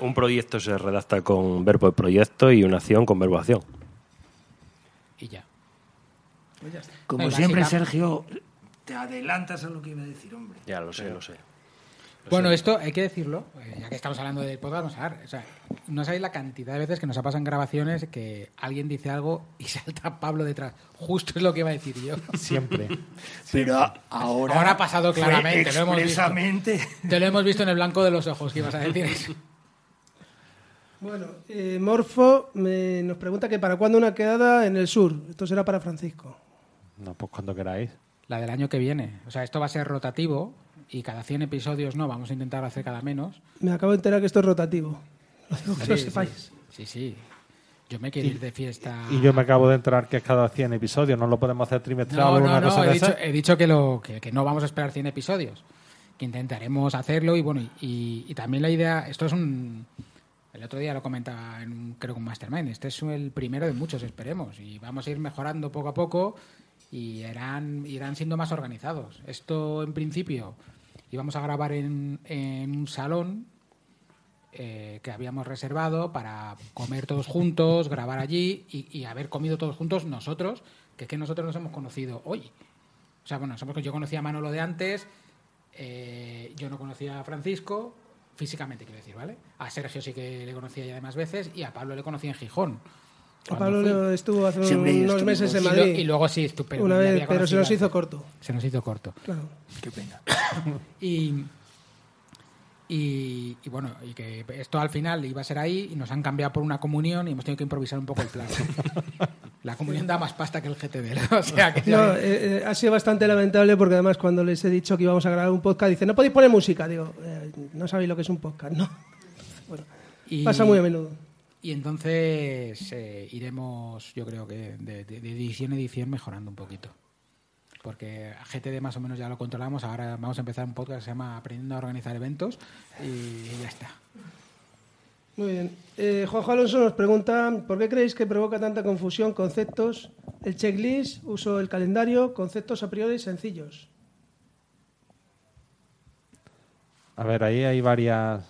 Un proyecto se redacta con verbo de proyecto y una acción con verbo acción. Y ya. Como No, y siempre, básica- Sergio, te adelantas a lo que iba a decir, hombre. Ya lo sé, lo sé. Bueno, esto hay que decirlo, eh, ya que estamos hablando de podcast, vamos a ver. O sea, no sabéis la cantidad de veces que nos ha pasado en grabaciones que alguien dice algo y salta Pablo detrás. Justo es lo que iba a decir yo. Siempre. Pero ahora. Ahora ha pasado claramente, lo hemos visto. expresamente. Te lo hemos visto en el blanco de los ojos que ibas a decir eso. Bueno, eh, Morfo me- nos pregunta que para cuándo una quedada en el sur. Esto será para Francisco. No, pues cuando queráis. La del año que viene. O sea, esto va a ser rotativo y cada 100 episodios no, vamos a intentar hacer cada menos. Me acabo de enterar que esto es rotativo. Lo digo que lo Sí, sepáis. Sí, sí. Yo me quiero ir de fiesta. Y yo me acabo de enterar que es cada 100 episodios. No lo podemos hacer trimestral No, o una no, cosa he de dicho, esas? he dicho que, lo, que, que no vamos a esperar 100 episodios, que intentaremos hacerlo y bueno, y, y también la idea, esto es un... El otro día lo comentaba en un, creo que un Mastermind, este es el primero de muchos, esperemos, y vamos a ir mejorando poco a poco y irán, irán siendo más organizados. Esto en principio íbamos a grabar en, un salón eh, que habíamos reservado para comer todos juntos, grabar allí y, haber comido todos juntos nosotros, que es que nosotros nos hemos conocido hoy. O sea, bueno, yo conocía a Manolo de antes, eh, yo no conocía a Francisco, físicamente quiero decir, ¿vale? A Sergio sí que le conocía ya de más veces y a Pablo le conocí en Gijón. A Pablo fui. estuvo hace Siempre unos meses en Y lo- Madrid. Y, luego sí, pero una vez, pero se nos hizo corto. Se nos hizo corto. Claro. Qué pena. Y, y, y bueno, y que esto al final iba a ser ahí y nos han cambiado por una comunión y hemos tenido que improvisar un poco el plan. La comunión da más pasta que el GTD. O sea que No, eh, eh, ha sido bastante lamentable porque además cuando les he dicho que íbamos a grabar un podcast, dicen, no podéis poner música. Digo, "Eh, no sabéis lo que es un podcast, ¿no? Bueno, Y- pasa muy a menudo. Y entonces iremos, yo creo que de, de- de edición a edición mejorando un poquito. Porque GTD más o menos ya lo controlamos. Ahora vamos a empezar un podcast que se llama Aprendiendo a organizar eventos y ya está. Muy bien. Eh, Juanjo Alonso nos pregunta, ¿por qué creéis que provoca tanta confusión conceptos? El checklist, uso del calendario, conceptos a priori sencillos. A ver, ahí hay varias,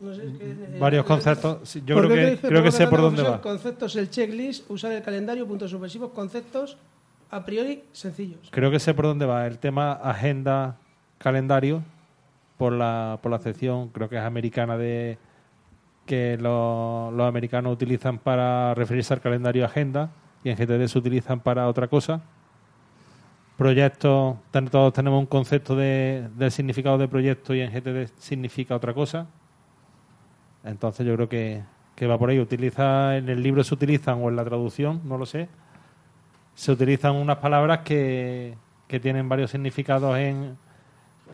No sé, es que, eh, varios eh, conceptos. Sí, Yo ¿por creo que, creéis creo que sé por dónde va. Conceptos, el checklist, usar el calendario, puntos suspensivos, conceptos a priori sencillos. Creo que sé por dónde va. El tema agenda, calendario, por la, por la acepción, creo que es americana de que lo- los americanos utilizan para referirse al calendario agenda y en GTD se utilizan para otra cosa. Proyectos, todos tenemos un concepto de, del significado de proyecto y en GTD significa otra cosa. Entonces yo creo que, que va por ahí. Utiliza, en el libro se utilizan o en la traducción, no lo sé, se utilizan unas palabras que, que tienen varios significados en,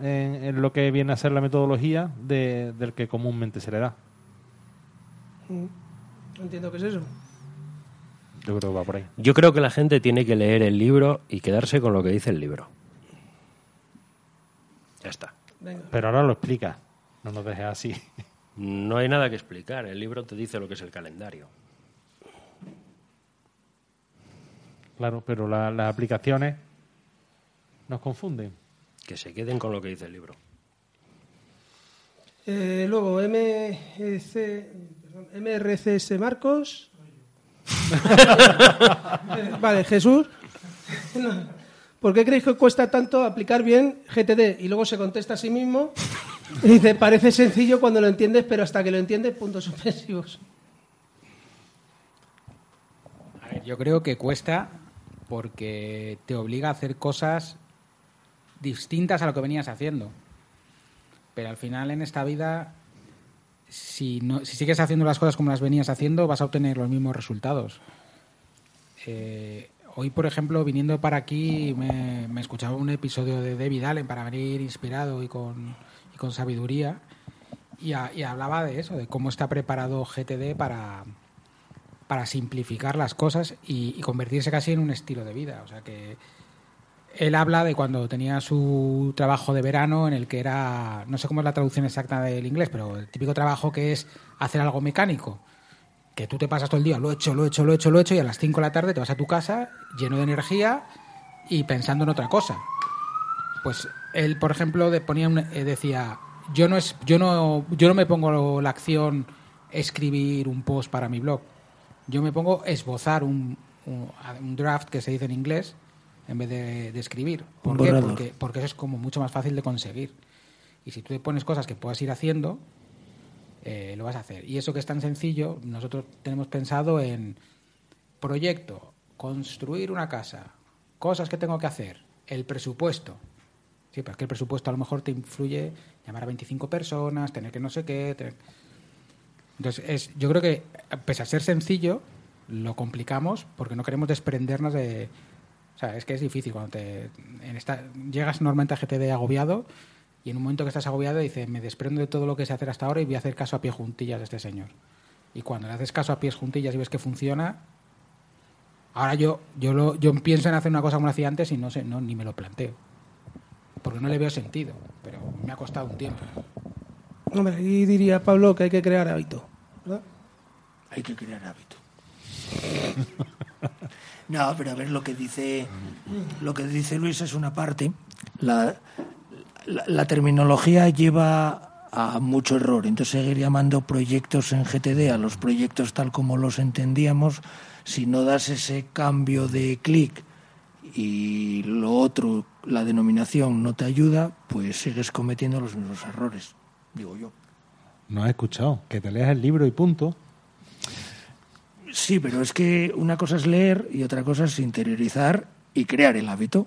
en, en lo que viene a ser la metodología de- del que comúnmente se le da. Mm, No entiendo qué es eso. Yo creo que va por ahí. Yo creo que la gente tiene que leer el libro y quedarse con lo que dice el libro. Ya está. Venga. Pero ahora lo explica. No nos dejes así. No hay nada que explicar. El libro te dice lo que es el calendario. Claro, pero la- las aplicaciones nos confunden. Que se queden con lo que dice el libro. Eh, luego, MRC, perdón, MRCS Marcos vale, Jesús. ¿Por qué creéis que cuesta tanto aplicar bien GTD? Y luego se contesta a sí mismo y dice, parece sencillo cuando lo entiendes, pero hasta que lo entiendes, puntos suspensivos. A ver, yo creo que cuesta porque te obliga a hacer cosas distintas a lo que venías haciendo. Pero al final en esta vida, si, sigues haciendo las cosas como las venías haciendo, vas a obtener los mismos resultados. Eh, hoy, por ejemplo, viniendo para aquí, me, escuchaba un episodio de David Allen para venir inspirado y con, sabiduría. Y, hablaba de eso, de cómo está preparado GTD para, para simplificar las cosas y, y, convertirse casi en un estilo de vida. O sea que él habla de cuando tenía su trabajo de verano en el que era, no sé cómo es la traducción exacta del inglés, pero el típico trabajo que es hacer algo mecánico que tú te pasas todo el día, lo he hecho, lo he hecho, lo he hecho, lo he hecho, y a las 5 de la tarde te vas a tu casa lleno de energía y pensando en otra cosa. Pues él, por ejemplo, ponía un, eh, decía, yo no, es, yo, no, yo no me pongo la acción escribir un post para mi blog, yo me pongo esbozar un draft que se dice en inglés en vez de, de escribir. ¿Por qué? Porque, porque eso es como mucho más fácil de conseguir. Y si tú te pones cosas que puedas ir haciendo, eh, lo vas a hacer. Y eso que es tan sencillo, nosotros tenemos pensado en proyecto, construir una casa, cosas que tengo que hacer, el presupuesto. Sí, pero es que el presupuesto a lo mejor te influye llamar a 25 personas, tener que no sé qué. Tener... Entonces, es, yo creo que, pese a ser sencillo, lo complicamos porque no queremos desprendernos de. O sea, es que es difícil cuando te. En esta, llegas normalmente a GTD agobiado y en un momento que estás agobiado dices, me desprendo de todo lo que sé hacer hasta ahora y voy a hacer caso a pie juntillas de este señor. Y cuando le haces caso a pies juntillas y ves que funciona, ahora yo yo lo, yo pienso en hacer una cosa como lo hacía antes y no sé, no ni me lo planteo. Porque no le veo sentido, pero me ha costado un tiempo. Hombre, y diría Pablo que hay que crear hábito, ¿verdad? Hay que crear hábito. no, pero a ver lo que dice lo que dice Luis es una parte. La, la, la, terminología lleva a mucho error. Entonces, seguir llamando proyectos en GTD a los proyectos tal como los entendíamos, si no das ese cambio de clic y lo otro, la denominación, no te ayuda, pues sigues cometiendo los mismos errores, digo yo. No has escuchado, que te leas el libro y punto. Sí, pero es que una cosa es leer y otra cosa es interiorizar y crear el hábito.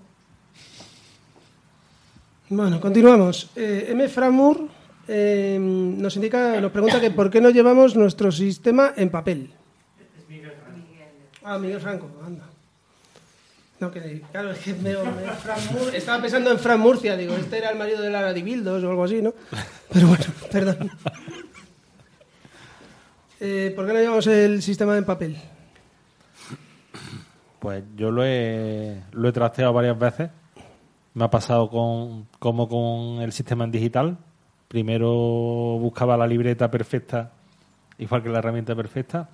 Bueno, continuamos. Eh, M. Framur eh, nos indica, nos pregunta que por qué no llevamos nuestro sistema en papel. Miguel Franco. Ah, Miguel Franco, anda. No, que claro, es que me, me, estaba pensando en Fran Murcia, digo, este era el marido de Lara Dibildos o algo así, ¿no? Pero bueno, perdón. Eh, ¿Por qué no llevamos el sistema en papel? Pues yo lo he, lo he trasteado varias veces me ha pasado con, como con el sistema en digital. Primero buscaba la libreta perfecta, igual que la herramienta perfecta.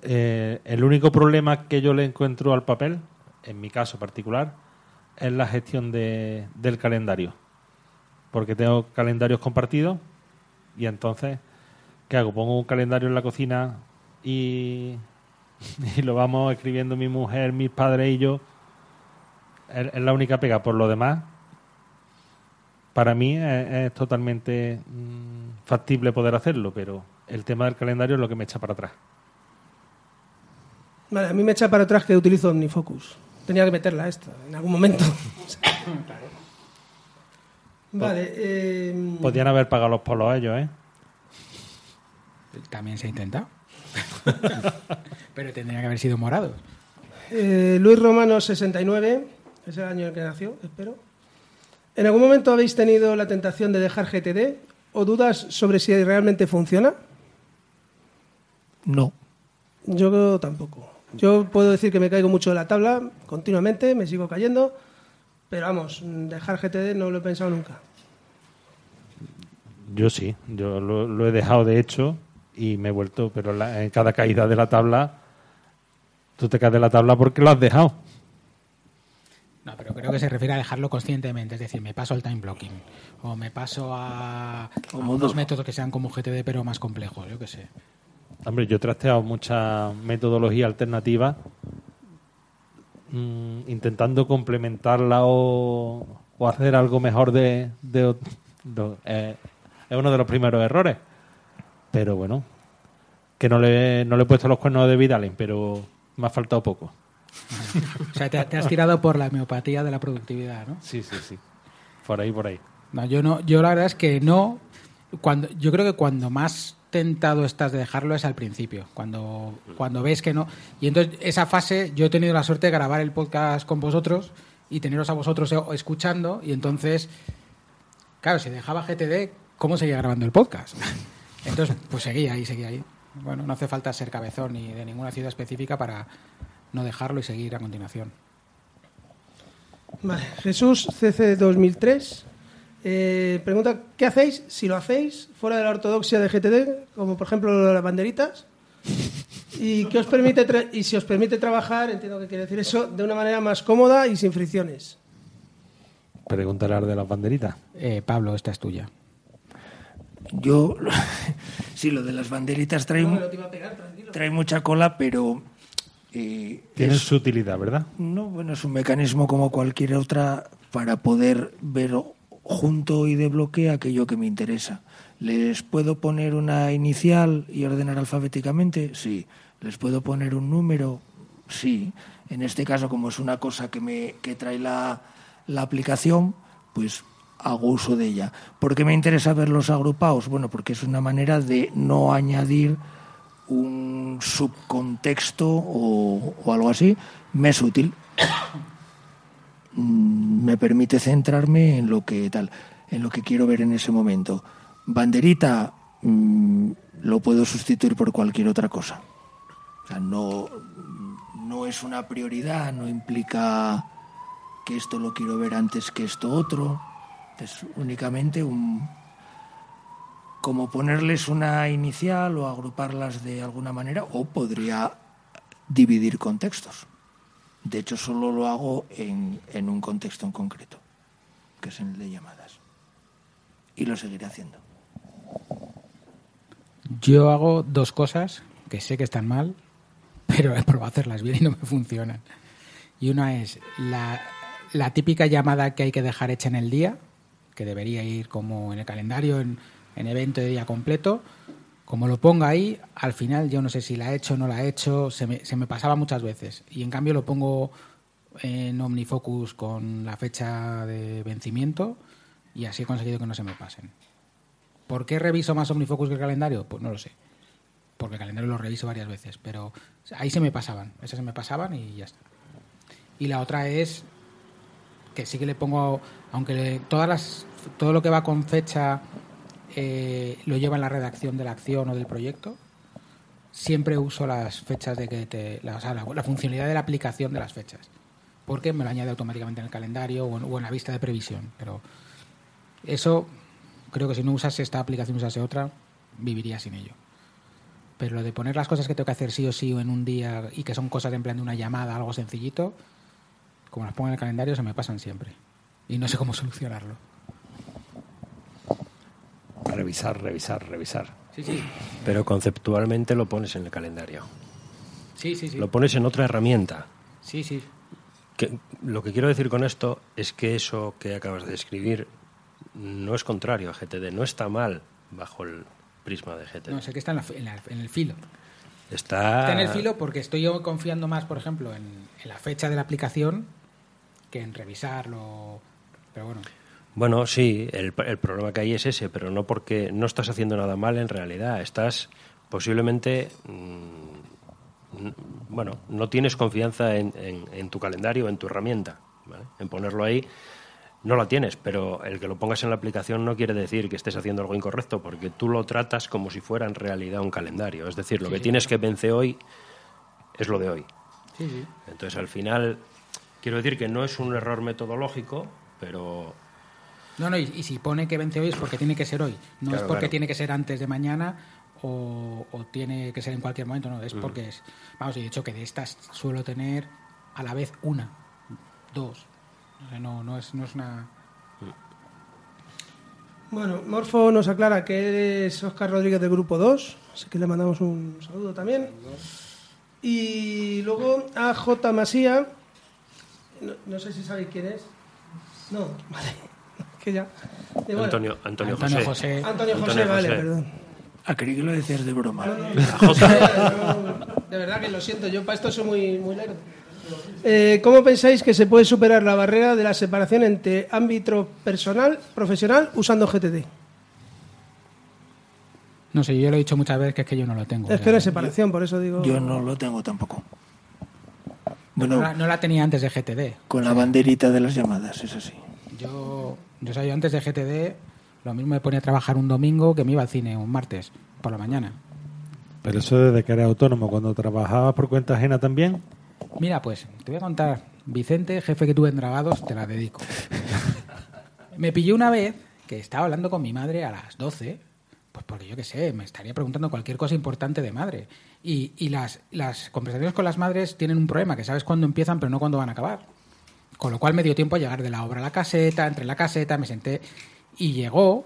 Eh, el único problema que yo le encuentro al papel, en mi caso particular, es la gestión de, del calendario. Porque tengo calendarios compartidos y entonces, ¿qué hago? Pongo un calendario en la cocina y, y lo vamos escribiendo mi mujer, mis padres y yo es la única pega. Por lo demás, para mí es, es totalmente mmm, factible poder hacerlo, pero el tema del calendario es lo que me echa para atrás. Vale, a mí me echa para atrás que utilizo OmniFocus. Tenía que meterla esta en algún momento. vale. Eh... Podrían haber pagado los polos a ellos, ¿eh? También se ha intentado. pero tendría que haber sido morados. Eh, Luis Romano 69 es el año en el que nació, espero. ¿En algún momento habéis tenido la tentación de dejar GTD o dudas sobre si realmente funciona? No. Yo tampoco. Yo puedo decir que me caigo mucho de la tabla continuamente, me sigo cayendo, pero vamos, dejar GTD no lo he pensado nunca. Yo sí, yo lo, lo he dejado de hecho y me he vuelto, pero la, en cada caída de la tabla, tú te caes de la tabla porque lo has dejado. No, pero creo que se refiere a dejarlo conscientemente, es decir, me paso al time blocking o me paso a, a unos métodos que sean como GTD pero más complejos, yo qué sé. Hombre, yo he trasteado mucha metodología alternativa mm, intentando complementarla o, o hacer algo mejor de... de eh, es uno de los primeros errores. Pero bueno, que no le, no le he puesto los cuernos de Vidalen, pero me ha faltado poco. O sea, te, te has tirado por la homeopatía de la productividad, ¿no? Sí, sí, sí. Por ahí, por ahí. No, yo no, yo la verdad es que no. Cuando, yo creo que cuando más tentado estás de dejarlo es al principio, cuando, cuando ves que no. Y entonces esa fase, yo he tenido la suerte de grabar el podcast con vosotros y teneros a vosotros e- escuchando, y entonces, claro, si dejaba GTD, ¿cómo seguía grabando el podcast? Entonces, pues seguía ahí, seguía ahí. Bueno, no hace falta ser cabezón ni de ninguna ciudad específica para no dejarlo y seguir a continuación. Vale, Jesús CC 2003 eh, pregunta ¿qué hacéis si lo hacéis fuera de la ortodoxia de GTD, como por ejemplo lo de las banderitas? Y qué os permite y si os permite trabajar, entiendo que quiere decir eso, de una manera más cómoda y sin fricciones. Pregúntale al de las banderitas. Eh, Pablo, esta es tuya. Yo, sí, lo de las banderitas trae, pegar, trae mucha cola, pero eh, Tiene su utilidad, ¿verdad? No, bueno, es un mecanismo como cualquier otra para poder ver junto y de bloque aquello que me interesa. ¿Les puedo poner una inicial y ordenar alfabéticamente? Sí. ¿Les puedo poner un número? Sí. En este caso, como es una cosa que, me, que trae la, la aplicación, pues hago uso de ella. ¿Por qué me interesa verlos agrupados? Bueno, porque es una manera de no añadir un subcontexto o, algo así. Me es útil. Me permite centrarme en lo que tal, en lo que quiero ver en ese momento. Banderita mm, lo puedo sustituir por cualquier otra cosa. O sea, no, no es una prioridad, no implica que esto lo quiero ver antes que esto otro. Es únicamente un como ponerles una inicial o agruparlas de alguna manera o podría dividir contextos. De hecho, solo lo hago en, en un contexto en concreto, que es el de llamadas. Y lo seguiré haciendo. Yo hago dos cosas que sé que están mal, pero he probado hacerlas bien y no me funcionan. Y una es la, la típica llamada que hay que dejar hecha en el día, debería ir como en el calendario, en, en evento de día completo. Como lo ponga ahí, al final yo no sé si la he hecho no la he hecho, se me, se me pasaba muchas veces. Y en cambio lo pongo en OmniFocus con la fecha de vencimiento y así he conseguido que no se me pasen. ¿Por qué reviso más OmniFocus que el calendario? Pues no lo sé. Porque el calendario lo reviso varias veces, pero ahí se me pasaban, esas se me pasaban y ya está. Y la otra es que sí que le pongo, aunque le- todas las, todo lo que va con fecha eh, lo lleva en la redacción de la acción o del proyecto, siempre uso las fechas de que te, la, o sea, la, funcionalidad de la aplicación de las fechas, porque me lo añade automáticamente en el calendario o en, o en la vista de previsión. Pero eso creo que si no usase esta aplicación, usase otra, viviría sin ello. Pero lo de poner las cosas que tengo que hacer sí o sí o en un día y que son cosas en plan de una llamada, algo sencillito, como las pongo en el calendario, se me pasan siempre. Y no sé cómo solucionarlo. Revisar, revisar, revisar. Sí, sí. Pero conceptualmente lo pones en el calendario. Sí, sí, sí. Lo pones en otra herramienta. Sí, sí. Que, lo que quiero decir con esto es que eso que acabas de describir no es contrario a GTD, no está mal bajo el prisma de GTD. No sé que está en, la- en la- en el filo. Está, Está en el filo porque estoy yo confiando más, por ejemplo, en, en la fecha de la aplicación que en revisarlo. Pero bueno, Bueno, sí, el, el problema que hay es ese, pero no porque no estás haciendo nada mal en realidad. Estás posiblemente, mm, bueno, no tienes confianza en, en- en tu calendario, en tu herramienta, ¿vale? En ponerlo ahí, no la tienes, pero el que lo pongas en la aplicación no quiere decir que estés haciendo algo incorrecto, porque tú lo tratas como si fuera en realidad un calendario. Es decir, lo que tienes que vencer hoy es lo de hoy. sí, sí. Entonces, al final, quiero decir que no es un error metodológico, pero No, no, y, y si pone que vence hoy es porque tiene que ser hoy. No Claro, es porque claro. tiene que ser antes de mañana o, o tiene que ser en cualquier momento, no. Mm. Es porque es. Vamos, y de hecho que de estas suelo tener a la vez una, dos. O sea, no, no, es, no es una. Bueno, Morfo nos aclara que es Oscar Rodríguez del Grupo 2, así que le mandamos un saludo también. Y luego a J. Masía, no, no sé si sabéis quién es. No, vale, que ya. Bueno, Antonio, Antonio, Antonio José. José. Antonio José, Antonio vale, José. perdón. Ah, creí que lo decías de broma. De verdad que lo siento, yo para esto soy muy, muy lerdo. Eh, ¿Cómo pensáis que se puede superar la barrera de la separación entre ámbito personal, profesional, usando GTD? No sé, yo lo he dicho muchas veces que es que yo no lo tengo. Es que no es separación, por eso digo. Yo no lo tengo tampoco. No, la, no la tenía antes de GTD. con la banderita de las llamadas, es así. Yo, yo, o sea, yo antes de GTD lo mismo me ponía a trabajar un domingo que me iba al cine un martes por la mañana. Pero eso desde que eres autónomo, cuando trabajabas por cuenta ajena también. Mira, pues te voy a contar, Vicente, jefe que tuve en Dragados, te la dedico. Me pillé una vez que estaba hablando con mi madre a las 12, pues porque yo qué sé, me estaría preguntando cualquier cosa importante de madre. Y, y las, las conversaciones con las madres tienen un problema, que sabes cuándo empiezan pero no cuándo van a acabar. Con lo cual me dio tiempo a llegar de la obra a la caseta, entre la caseta, me senté y llegó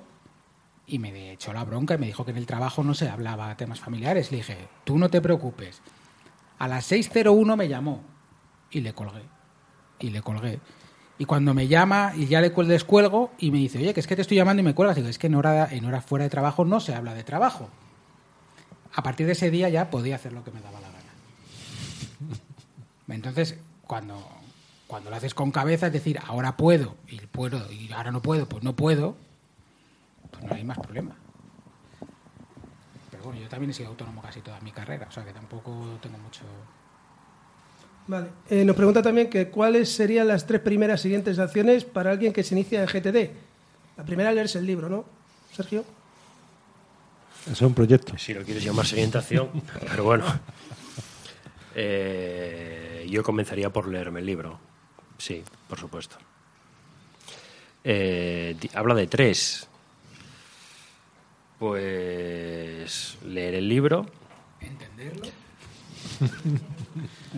y me echó la bronca y me dijo que en el trabajo no se hablaba temas familiares. Le dije, tú no te preocupes. A las 6.01 me llamó y le colgué. Y le colgué. Y cuando me llama y ya le cuel- descuelgo y me dice, oye, que es que te estoy llamando y me cuelgas, digo, es que en hora, en hora fuera de trabajo no se habla de trabajo. A partir de ese día ya podía hacer lo que me daba la gana. Entonces, cuando, cuando lo haces con cabeza, es decir, ahora puedo y puedo y ahora no puedo, pues no puedo, pues no hay más problema. Pero bueno, yo también he sido autónomo casi toda mi carrera, o sea que tampoco tengo mucho... Vale. Eh, nos pregunta también que cuáles serían las tres primeras siguientes acciones para alguien que se inicia en GTD. La primera es leerse el libro, ¿no, Sergio? Es un proyecto. Si lo quieres llamar siguiente acción, pero bueno. Eh, yo comenzaría por leerme el libro. Sí, por supuesto. Eh, habla de tres. Pues leer el libro. Entenderlo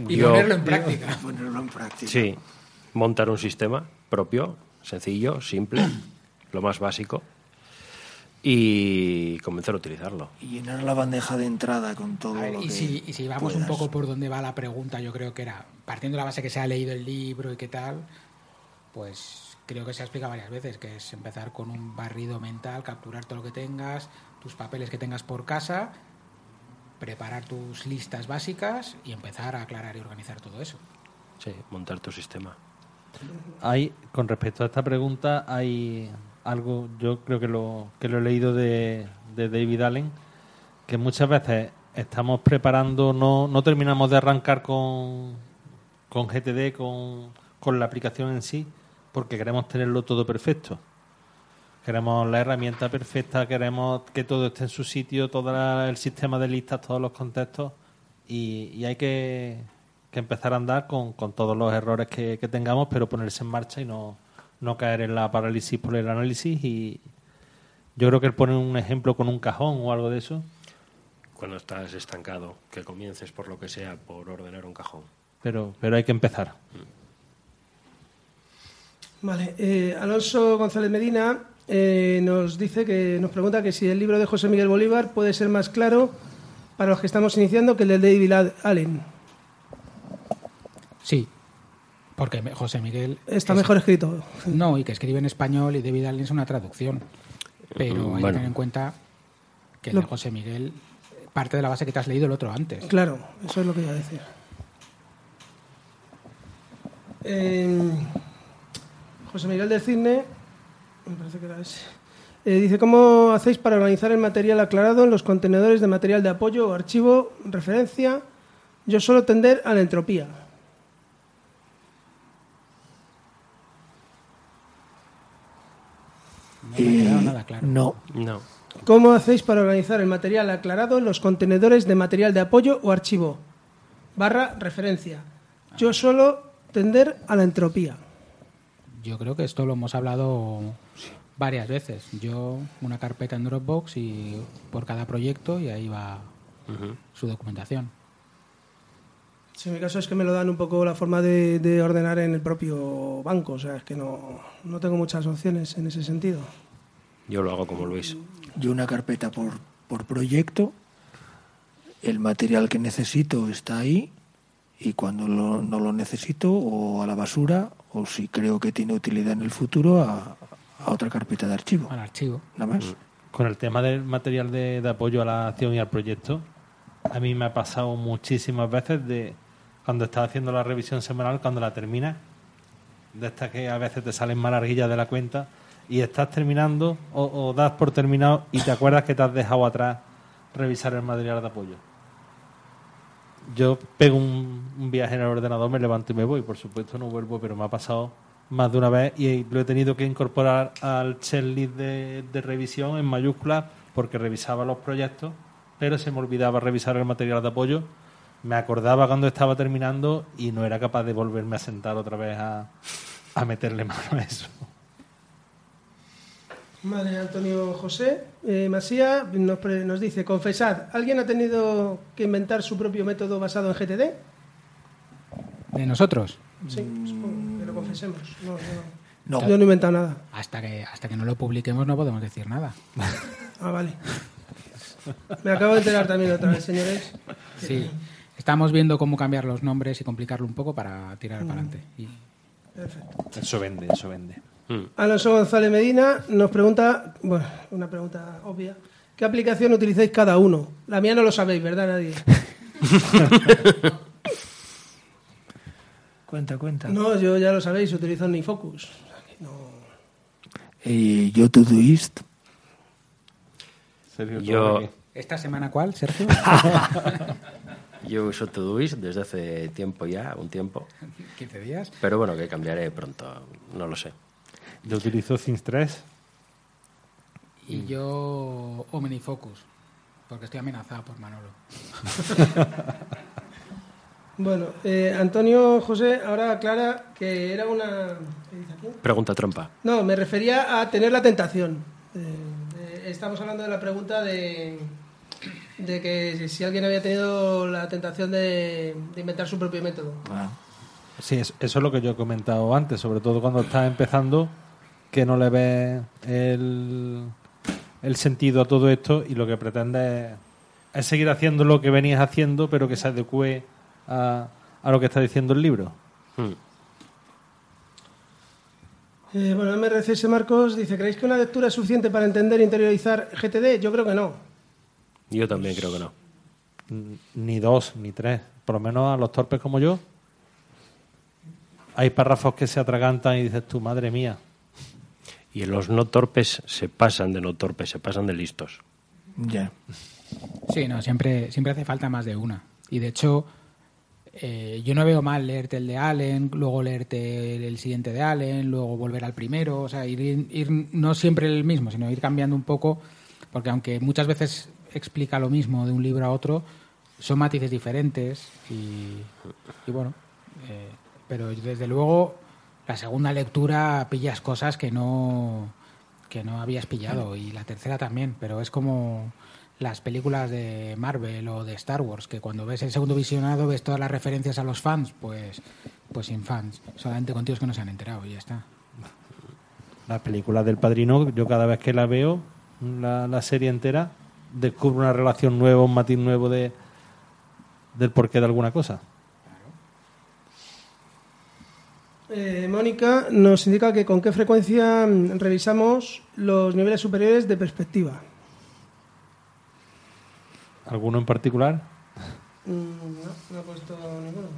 y Yo- ponerlo en práctica. Ponerlo en práctica. Sí, montar un sistema propio, sencillo, simple, lo más básico, y comenzar a utilizarlo. Y llenar la bandeja de entrada con todo ver, lo y, que si, y si vamos un poco por donde va la pregunta, yo creo que era, partiendo de la base que se ha leído el libro y qué tal, pues creo que se ha explicado varias veces, que es empezar con un barrido mental, capturar todo lo que tengas, tus papeles que tengas por casa, preparar tus listas básicas y empezar a aclarar y organizar todo eso. Sí, montar tu sistema. Hay, con respecto a esta pregunta, hay algo, yo creo que lo, que lo he leído de, de David Allen, que muchas veces estamos preparando, no, no terminamos de arrancar con, con GTD, con, con la aplicación en sí, porque queremos tenerlo todo perfecto. Queremos la herramienta perfecta, queremos que todo esté en su sitio, todo la- el sistema de listas, todos los contextos, y, y hay que, que empezar a andar con, con todos los errores que, que tengamos, pero ponerse en marcha y no, no caer en la parálisis por el análisis. Y yo creo que el poner un ejemplo con un cajón o algo de eso, Cuando estás estancado, que comiences por lo que sea, por ordenar un cajón. pero, pero hay que empezar. Vale. eh, Alonso González Medina eh, nos dice que nos pregunta que si el libro de José Miguel Bolívar puede ser más claro para los que estamos iniciando que el de David Al- Allen. Sí, porque José Miguel... Está es- mejor escrito. No, y que escribe en español y David Allen es una traducción. Pero hay que tener en cuenta que el Lo- de José Miguel parte de la base que te has leído el otro antes. Claro, eso es lo que iba a decir. Eh, José Miguel del Cisne, me parece que era ese, eh, dice, ¿cómo hacéis para organizar el material aclarado en los contenedores de material de apoyo o archivo, referencia? Yo suelo tender a la entropía. No me ha quedado nada claro. No, No. ¿Cómo hacéis para organizar el material aclarado en los contenedores de material de apoyo o archivo? Barra referencia. Yo suelo tender a la entropía. Yo creo que esto lo hemos hablado varias veces. Yo una carpeta en Dropbox y por cada proyecto y ahí va su documentación. Sí, en mi caso es que me lo dan un poco la forma de, de ordenar en el propio banco, o sea, es que no, no tengo muchas opciones en ese sentido. Yo lo hago como Luis. Yo una carpeta por, por proyecto, el material que necesito está ahí y cuando lo- no lo necesito o a la basura o si creo que tiene utilidad en el futuro a, a otra carpeta de archivo. Al archivo. Nada más. Con el tema del material de, de apoyo a la acción y al proyecto, a mí me ha pasado muchísimas veces de cuando estás haciendo la revisión semanal, cuando la terminas, de estas que a veces te salen más larguillas de la cuenta y estás terminando o, o das por terminado y te acuerdas que te has dejado atrás revisar el material de apoyo. Yo pego un, viaje en el ordenador, me levanto y me voy. Por supuesto no vuelvo, pero me ha pasado más de una vez y lo he tenido que incorporar al checklist de, de revisión en mayúsculas porque revisaba los proyectos, pero se me olvidaba revisar el material de apoyo. Me acordaba cuando estaba terminando y no era capaz de volverme a sentar otra vez a, a meterle mano a eso. Vale, Antonio José eh, Masía nos, pre- nos dice, confesad, ¿alguien ha tenido que inventar su propio método basado en GTD? De nosotros, Sí, supongo que lo confesemos. No, no. No. Yo no he inventado nada. hasta que, hasta que no lo publiquemos no podemos decir nada. Ah, vale. Me acabo de enterar también otra vez, señores. Sí. Estamos viendo cómo cambiar los nombres y complicarlo un poco para tirar para adelante. Y Perfecto. Eso vende, eso vende. Mm. Alonso González Medina nos pregunta, bueno, una pregunta obvia. ¿Qué aplicación utilizáis cada uno? La mía no lo sabéis, ¿verdad? Nadie. Cuenta, cuenta. No, yo ya lo sabéis, utilizo Nifocus. No- Eh, yo Todoist, Sergio, Yo-. ¿Esta semana cuál, Sergio? Yo uso Todoist desde hace tiempo ya, un tiempo. 15 días. Pero bueno, que cambiaré pronto, no lo sé. Yo utilizo Things 3. Y yo Omnifocus, porque estoy amenazado por Manolo. Bueno, eh, Antonio José ahora aclara que era una... ¿qué dice aquí? Pregunta trampa. No, me refería a tener la tentación. Eh, eh, estamos hablando de la pregunta de, de que si alguien había tenido la tentación de, de inventar su propio método. Ah, Sí, es- eso es lo que yo he comentado antes, sobre todo cuando estás empezando, que no le ves el, el sentido a todo esto y lo que pretendes es, es seguir haciendo lo que venías haciendo, pero que se adecue a, a lo que está diciendo el libro. Mm. Eh, bueno, MRCS Marcos dice, ¿creéis que una lectura es suficiente para entender e interiorizar GTD? Yo creo que no. Yo también creo que no. N- Ni dos, ni tres. Por lo menos a los torpes como yo. Hay párrafos que se atragantan y dices tú, madre mía. Y los no torpes se pasan de no torpes, se pasan de listos. ya. Sí, no, siempre, siempre hace falta más de una. Y de hecho, eh, yo no veo mal leerte el de Allen, luego leerte el, el siguiente de Allen, luego volver al primero, o sea, ir, ir no siempre el mismo, sino ir cambiando un poco, porque aunque muchas veces explica lo mismo de un libro a otro, son matices diferentes y, y bueno, eh, pero desde luego la segunda lectura pillas cosas que no que no habías pillado y la tercera también, pero es como las películas de Marvel o de Star Wars, que cuando ves el segundo visionado ves todas las referencias a los fans, pues pues sin fans, solamente con tíos que no se han enterado y ya está. La película del padrino, yo cada vez que la veo, la, la serie entera, descubro una relación nueva, un matiz nuevo de del porqué de alguna cosa. Eh, Mónica nos indica que con qué frecuencia mm, revisamos los niveles superiores de perspectiva. ¿Alguno en particular? Mm, No, no he puesto ninguno.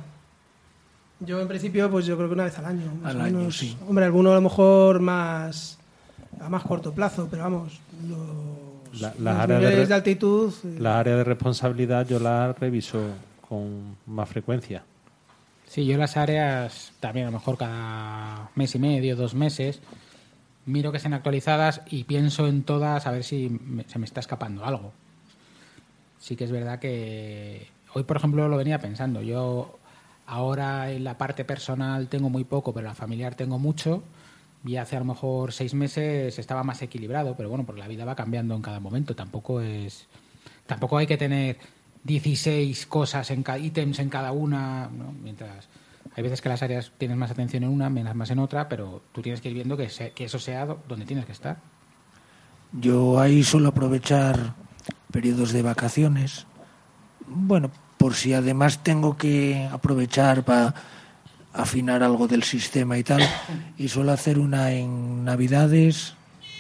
Yo en principio, pues yo creo que una vez al año. más Al o año, menos. sí. Hombre, alguno a lo mejor más a más corto plazo, pero vamos, los, La- áreas niveles de, altitud. eh, Las áreas de responsabilidad yo las reviso con más frecuencia. Sí, yo las áreas también a lo mejor cada mes y medio, dos meses, miro que estén actualizadas y pienso en todas a ver si se me está escapando algo. Sí que es verdad que hoy, por ejemplo, lo venía pensando. Yo ahora en la parte personal tengo muy poco, pero en la familiar tengo mucho. Y hace a lo mejor seis meses estaba más equilibrado, pero bueno, porque la vida va cambiando en cada momento. Tampoco es, tampoco hay que tener 16 cosas en ítems en cada una, ¿no? mientras hay veces que las áreas tienes más atención en una, menos más en otra, pero tú tienes que ir viendo que, se- que eso sea do- donde tienes que estar. Yo ahí suelo aprovechar periodos de vacaciones. Bueno, por si además tengo que aprovechar para afinar algo del sistema y tal. Y suelo hacer una en Navidades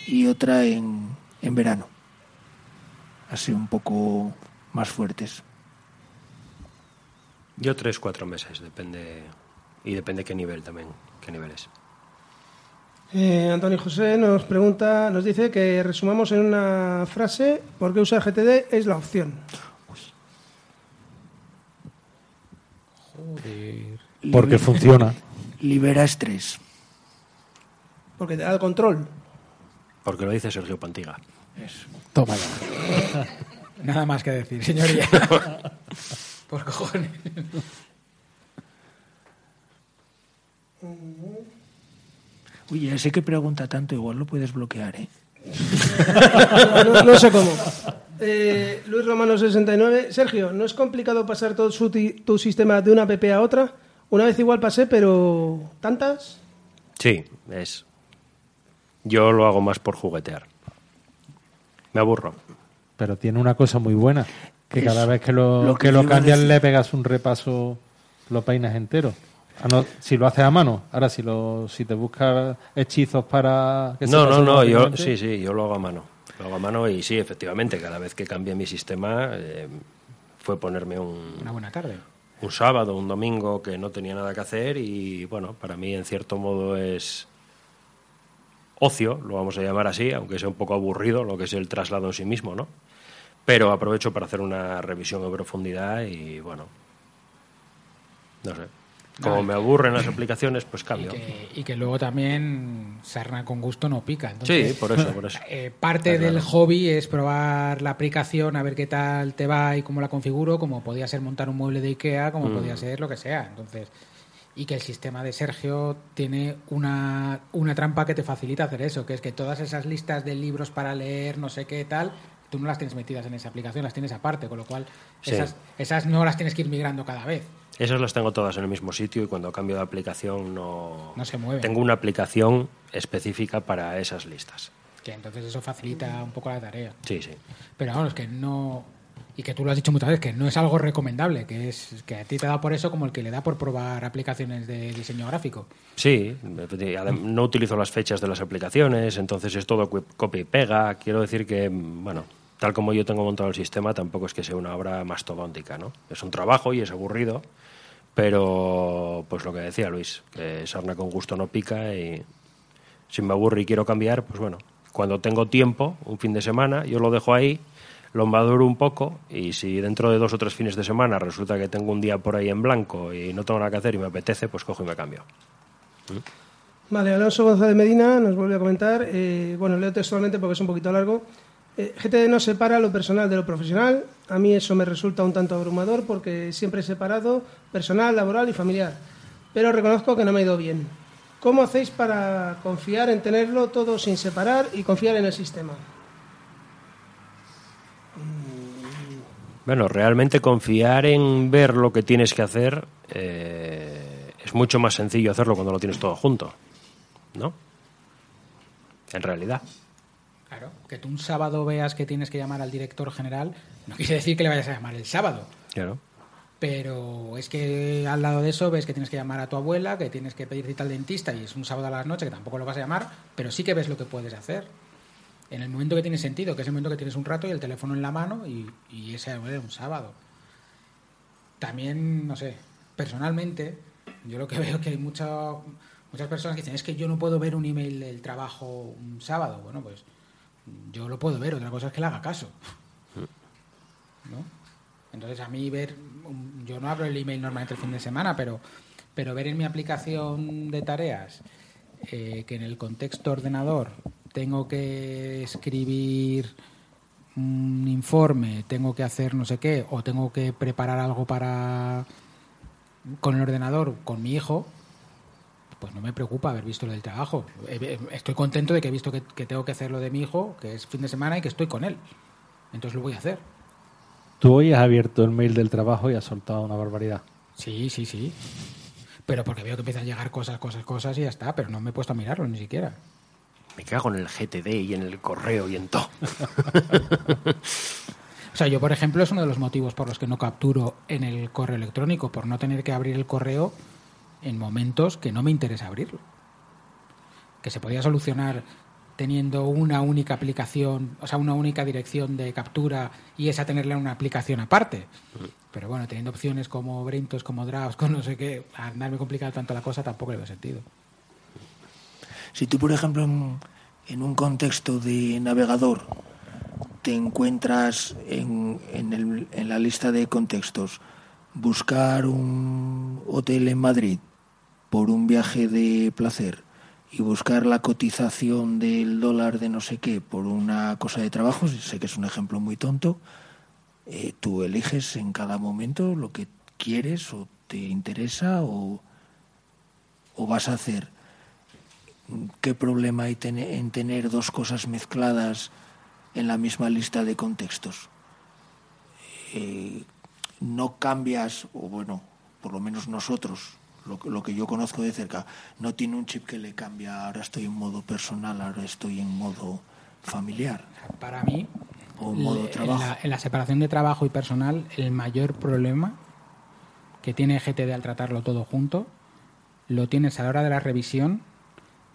y otra en, en verano. Así un poco más fuertes. Yo tres, cuatro meses, depende. Y depende qué nivel también, qué niveles. Eh, Antonio José nos pregunta, nos dice que resumamos en una frase por qué usar GTD es la opción. Porque funciona. Libera estrés. Porque te da el control. Porque lo dice Sergio Pantiga. Toma ya. Nada más que decir, señoría. Por cojones. Oye, ese que pregunta tanto, igual lo puedes bloquear, ¿eh? no, no sé cómo. Eh, Luis Romano 69. Sergio, ¿no es complicado pasar todo su tu sistema de una app a otra? Una vez igual pasé, pero ¿tantas? Sí, es. Yo lo hago más por juguetear. Me aburro. Pero tiene una cosa muy buena, que Es cada vez que lo, lo que que lo cambias le pegas un repaso, lo peinas entero. Ah, no, si lo haces a mano, ahora si lo si te buscas hechizos para que se No, no, no, yo sí, sí, yo lo hago a mano. Lo hago a mano y sí, efectivamente, cada vez que cambié mi sistema eh, fue ponerme un, Una buena tarde. un sábado, un domingo que no tenía nada que hacer y bueno, para mí en cierto modo es ocio, lo vamos a llamar así, aunque sea un poco aburrido lo que es el traslado en sí mismo, ¿no? Pero aprovecho para hacer una revisión en profundidad y bueno, no sé. Como me aburren las aplicaciones, pues Y cambio. que, y que luego también sarna con gusto no pica. Entonces, Sí, por eso, por eso. eh, parte del hobby es probar la aplicación, a ver qué tal te va y cómo la configuro, como podía ser montar un mueble de Ikea, como Mm. podía ser lo que sea. Entonces, y que el sistema de Sergio tiene una, una trampa que te facilita hacer eso, que es que todas esas listas de libros para leer, no sé qué tal, tú no las tienes metidas en esa aplicación, las tienes aparte, con lo cual Sí. esas, esas no las tienes que ir migrando cada vez. Esas las tengo todas en el mismo sitio y cuando cambio de aplicación no... No se mueven. Tengo una aplicación específica para esas listas. Que entonces eso facilita un poco la tarea. Sí, sí. Pero vamos, que no. Y que tú lo has dicho muchas veces, que no es algo recomendable, que es que a ti te da por eso como el que le da por probar aplicaciones de diseño gráfico. Sí, no utilizo las fechas de las aplicaciones, entonces es todo copia y pega. Quiero decir que, bueno, tal como yo tengo montado el sistema, tampoco es que sea una obra mastodóntica, ¿no? Es un trabajo y es aburrido, pero pues lo que decía Luis, que sarna con gusto no pica y si me aburre y quiero cambiar, pues bueno, cuando tengo tiempo, un fin de semana, yo lo dejo ahí, lo maduro un poco y si dentro de dos o tres fines de semana resulta que tengo un día por ahí en blanco y no tengo nada que hacer y me apetece, pues cojo y me cambio. Vale, Alonso González Medina nos vuelve a comentar, eh, bueno, leo textualmente porque es un poquito largo. Eh, GTD no separa lo personal de lo profesional. A mí eso me resulta un tanto abrumador porque siempre he separado personal, laboral y familiar. Pero reconozco que no me ha ido bien. ¿Cómo hacéis para confiar en tenerlo todo sin separar y confiar en el sistema? Bueno, realmente confiar en ver lo que tienes que hacer eh, es mucho más sencillo hacerlo cuando lo tienes todo junto, ¿no? En realidad. Claro, que tú un sábado veas que tienes que llamar al director general, no quiere decir que le vayas a llamar el sábado. Claro. Pero es que al lado de eso ves que tienes que llamar a tu abuela, que tienes que pedir cita al dentista y es un sábado a las noches que tampoco lo vas a llamar, pero sí que ves lo que puedes hacer. En el momento que tiene sentido, que es el momento que tienes un rato y el teléfono en la mano y, y ese es un sábado. También, no sé, personalmente, yo lo que veo es que hay mucha- muchas personas que dicen, es que yo no puedo ver un email del trabajo un sábado. Bueno, pues yo lo puedo ver, otra cosa es que le haga caso. ¿no? Entonces a mí ver, un- yo no abro el email normalmente el fin de semana, pero, pero ver en mi aplicación de tareas eh, que en el contexto ordenador tengo que escribir un informe, tengo que hacer no sé qué, o tengo que preparar algo para con el ordenador, con mi hijo, pues no me preocupa haber visto lo del trabajo. Eh, Estoy contento de que he visto que, que tengo que hacer lo de mi hijo, que es fin de semana y que estoy con él. Entonces lo voy a hacer. Tú hoy has abierto el mail del trabajo y has soltado una barbaridad. Sí, sí, sí. Pero porque veo que empiezan a llegar cosas, cosas, cosas y ya está, pero no me he puesto a mirarlo ni siquiera. Me cago en el GTD y en el correo y en todo. O sea, yo, por ejemplo, es uno de los motivos por los que no capturo en el correo electrónico, por no tener que abrir el correo en momentos que no me interesa abrirlo. Que se podía solucionar teniendo una única aplicación, o sea, una única dirección de captura y esa tenerla en una aplicación aparte. Pero bueno, teniendo opciones como Brintos, como Drafts, con no sé qué, andarme complicado tanto la cosa tampoco le veo sentido. Si tú, por ejemplo, en, en un contexto de navegador te encuentras en, en, el- en la lista de contextos buscar un hotel en Madrid por un viaje de placer y buscar la cotización del dólar de no sé qué por una cosa de trabajo, sé que es un ejemplo muy tonto, eh, tú eliges en cada momento lo que quieres o te interesa o, o vas a hacer. ¿Qué problema hay en tener dos cosas mezcladas en la misma lista de contextos? Eh, no cambias, o bueno, por lo menos nosotros, lo, que- lo que yo conozco de cerca, no tiene un chip que le cambia, ahora estoy en modo personal, ahora estoy en modo familiar. Para mí, O en modo le- trabajo. En, la, en la separación de trabajo y personal, el mayor problema que tiene GTD al tratarlo todo junto, lo tienes a la hora de la revisión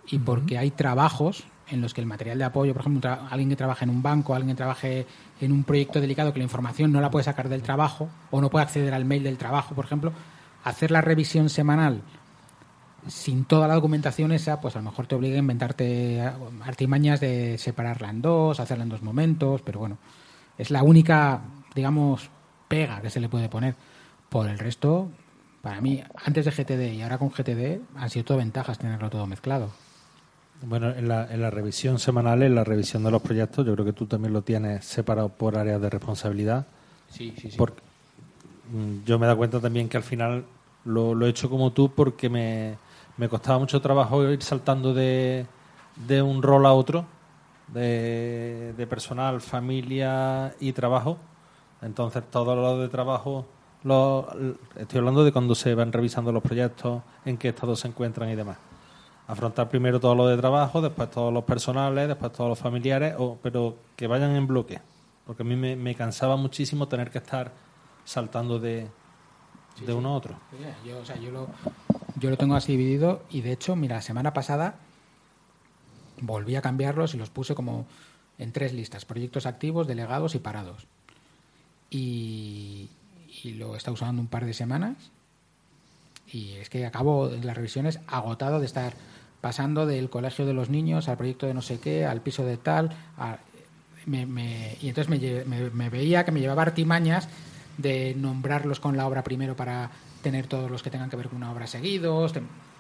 y porque hay trabajos en los que el material de apoyo, por ejemplo, alguien que trabaja en un banco, alguien que trabaje en un proyecto delicado que la información no la puede sacar del trabajo o no puede acceder al mail del trabajo, por ejemplo, hacer la revisión semanal sin toda la documentación esa, pues a lo mejor te obliga a inventarte eh, artimañas de separarla en dos, hacerla en dos momentos, pero bueno, es la única, digamos, pega que se le puede poner. Por el resto, para mí, antes de GTD y ahora con GTD, han sido todo ventajas tenerlo todo mezclado. Bueno, en la, en la revisión semanal, en la revisión de los proyectos, yo creo que tú también lo tienes separado por áreas de responsabilidad. Sí, sí, sí. Porque mm, yo me he dado cuenta también que al final lo, lo he hecho como tú porque me, me costaba mucho trabajo ir saltando de, de un rol a otro, de, de personal, familia y trabajo. Entonces, todo lo de trabajo, lo, estoy hablando de cuando se van revisando los proyectos, en qué estado se encuentran y demás. Afrontar primero todo lo de trabajo, después todos los personales, después todos los familiares, pero que vayan en bloque. Porque a mí me, me cansaba muchísimo tener que estar saltando de, de uno a otro. Yo, o sea, yo, lo, yo lo tengo así dividido y de hecho, mira, la semana pasada volví a cambiarlos y los puse como en tres listas, proyectos activos, delegados y parados. Y, y lo he estado usando un par de semanas y es que acabo las revisiones agotado de estar pasando del colegio de los niños al proyecto de no sé qué, al piso de tal, a- me- me- y entonces me- me veía que me llevaba artimañas de nombrarlos con la obra primero para tener todos los que tengan que ver con una obra seguidos.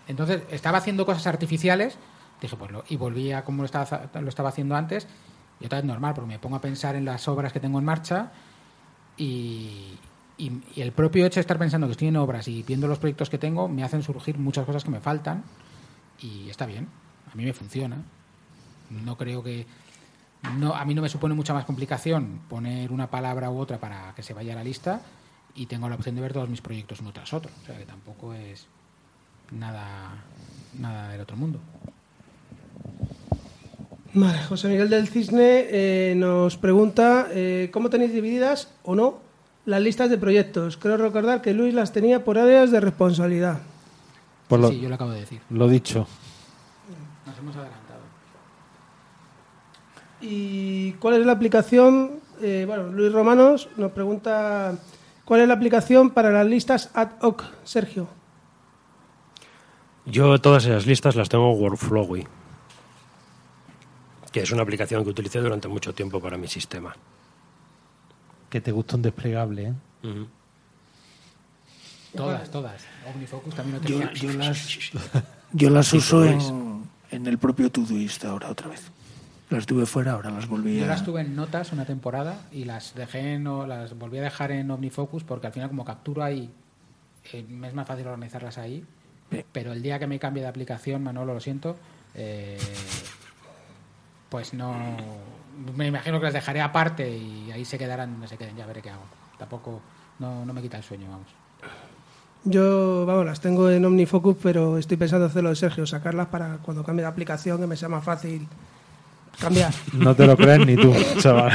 Entonces estaba haciendo cosas artificiales, dije pues lo, y volví a como lo estaba, lo estaba haciendo antes, y otra vez normal, porque me pongo a pensar en las obras que tengo en marcha y, y- y el propio hecho de estar pensando que estoy en obras y viendo los proyectos que tengo me hacen surgir muchas cosas que me faltan y está bien, a mí me funciona. No creo que no a mí no me supone mucha más complicación poner una palabra u otra para que se vaya a la lista y tengo la opción de ver todos mis proyectos uno tras otro, o sea que tampoco es nada nada del otro mundo. Vale, José Miguel del Cisne eh, nos pregunta eh, cómo tenéis divididas o no las listas de proyectos. Creo recordar que Luis las tenía por áreas de responsabilidad. Por lo, sí, yo lo acabo de decir. lo dicho. Nos hemos adelantado. ¿Y cuál es la aplicación? Eh, bueno, Luis Romanos nos pregunta cuál es la aplicación para las listas ad hoc, Sergio. Yo todas esas listas las tengo en Workflowy, que es una aplicación que utilicé durante mucho tiempo para mi sistema. Que te gusta un desplegable, ¿eh? Todas, todas. OmniFocus también lo Yo, tenía. yo las, yo las uso en, en el propio Todoist ahora otra vez. Las tuve fuera, ahora las volví Yo a... las tuve en notas una temporada y las dejé en, o las volví a dejar en OmniFocus porque al final como capturo ahí eh, me es más fácil organizarlas ahí. Sí. Pero el día que me cambie de aplicación, Manolo, lo siento, eh, pues no... Me imagino que las dejaré aparte y ahí se quedarán donde se queden, ya veré qué hago. Tampoco, no, no me quita el sueño, vamos. Yo, vamos, las tengo en OmniFocus, pero estoy pensando hacerlo de Sergio, sacarlas para cuando cambie de aplicación, que me sea más fácil cambiar. No te lo crees ni tú, chaval.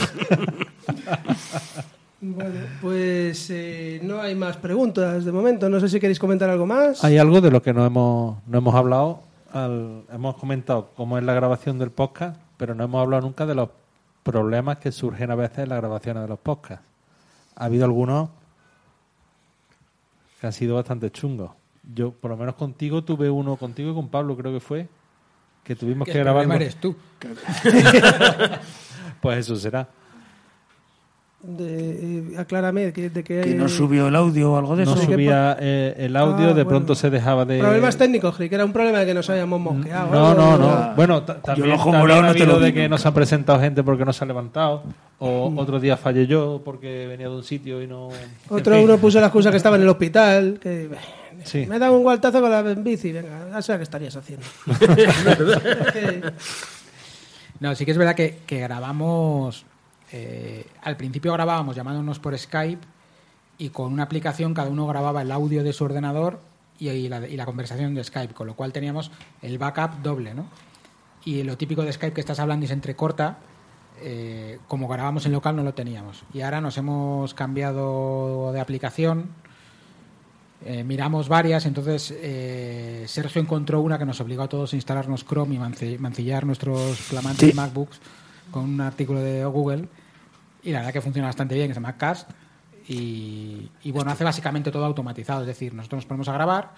Bueno, pues eh, no hay más preguntas de momento. No sé si queréis comentar algo más. Hay algo de lo que no hemos, no hemos hablado. al- hemos comentado cómo es la grabación del podcast, pero no hemos hablado nunca de los problemas que surgen a veces en las grabaciones de los podcasts. Ha habido algunos que han sido bastante chungos. Yo, por lo menos contigo, tuve uno contigo y con Pablo, creo que fue, que tuvimos Que que el grabar. problema eres tú. Pues eso será. De, eh, aclárame que, de que, Que no subió el audio o algo de No eso. ¿qué subía eh, el audio, Ah, de bueno. pronto se dejaba de. Problemas técnicos, creí que era un problema de que nos habíamos mosqueado. No, no, ¿no? no. Bueno, ta- también, el ojo también morado ha no te habido lo de que nos han presentado gente porque no se ha levantado. O otro día fallé yo porque venía de un sitio y no. Otro En fin. uno puso la excusa que estaba en el hospital, que Sí. me he dado un gualtazo con la bici, venga, ya sé qué estarías haciendo. No, sí que es verdad que, que grabamos. eh, al principio grabábamos llamándonos por Skype y con una aplicación cada uno grababa el audio de su ordenador y, y la, y la conversación de Skype, con lo cual teníamos el backup doble, ¿no? Y lo típico de Skype que estás hablando y se entrecorta, eh, como grabamos en local no lo teníamos. Y ahora nos hemos cambiado de aplicación. Eh, miramos varias, entonces eh, Sergio encontró una que nos obligó a todos a instalarnos Chrome y manci- mancillar nuestros flamantes Sí. MacBooks con un artículo de Google y la verdad que funciona bastante bien, que se llama Cast y, y, bueno, hace básicamente todo automatizado, es decir, nosotros nos ponemos a grabar,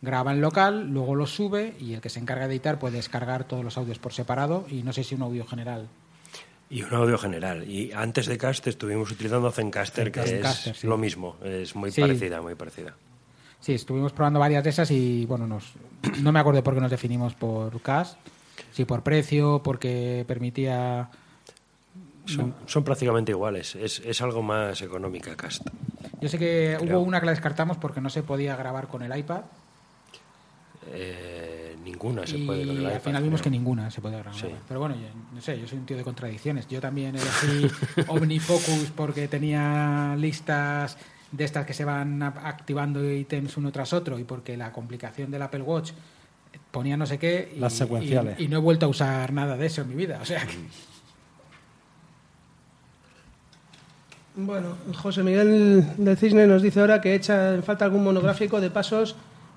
graba en local, luego lo sube y el que se encarga de editar puede descargar todos los audios por separado y no sé si un audio general. Y un audio general. Y antes de Cast estuvimos utilizando Zencaster, que Zencaster, es sí. lo mismo. Es muy Sí. parecida, muy parecida. Sí, estuvimos probando varias de esas y bueno, nos, no me acuerdo por qué nos definimos por Cast, si por precio, porque permitía... Son, son prácticamente iguales. Es, es algo más económica Cast. Yo sé que Creo. hubo una que la descartamos porque no se podía grabar con el iPad Eh, ninguna se y puede con el al iPad, final vimos que ninguna se podía grabar. Sí. Pero bueno, yo, no sé, yo soy un tío de contradicciones. Yo también elegí OmniFocus porque tenía listas de estas que se van activando ítems uno tras otro y porque la complicación del Apple Watch ponía no sé qué y, Las secuenciales. y- y no he vuelto a usar nada de eso en mi vida. O sea, que- Bueno, José Miguel del Cisne nos dice ahora que echa en falta algún monográfico de pasos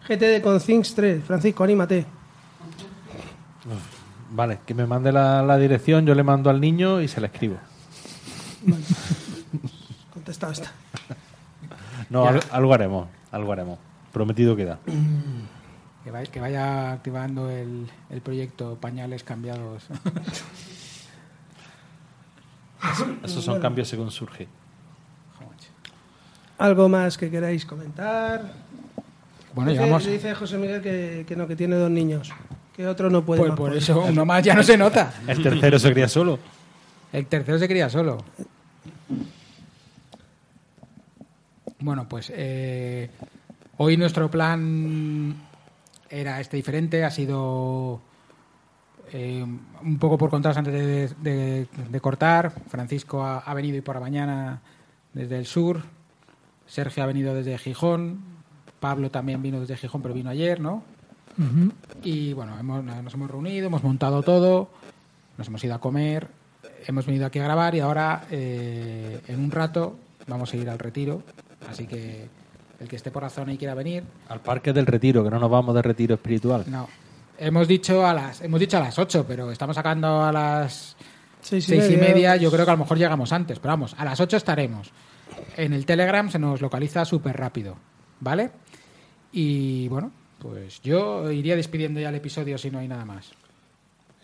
GTD con Things 3. Francisco, anímate. Vale, que me mande la, la dirección, yo le mando al niño y se la escribo. Contestado está. No, al- algo haremos, algo haremos. Prometido queda. que, vaya, que vaya activando el, el proyecto Pañales Cambiados. Esos son cambios según surge. ¿Algo más que queráis comentar? Bueno, dice, llevamos... dice José Miguel que, que no, que tiene dos niños. Que otro no puede Pues más por por eso, uno más ya no se nota. El tercero se cría solo. El tercero se cría solo. Bueno, pues eh, hoy nuestro plan era este diferente. Ha sido eh, un poco por contados antes de, de- de cortar. Francisco ha, ha venido hoy por la mañana desde el sur. Sergio ha venido desde Gijón. Pablo también vino desde Gijón, pero vino ayer, ¿no? Y bueno, hemos- nos hemos reunido, hemos montado todo, nos hemos ido a comer, hemos venido aquí a grabar y ahora eh, en un rato vamos a ir al retiro. Así que el que esté por la zona y quiera venir, Al parque del retiro, que no nos vamos de retiro espiritual. no. Hemos dicho a las hemos dicho a las 8, pero estamos sacando a las Seis seis y media. Yo creo que a lo mejor llegamos antes, pero vamos, a las 8 estaremos. En el Telegram se nos localiza súper rápido, ¿vale? Y bueno, pues yo iría despidiendo ya el episodio si no hay nada más.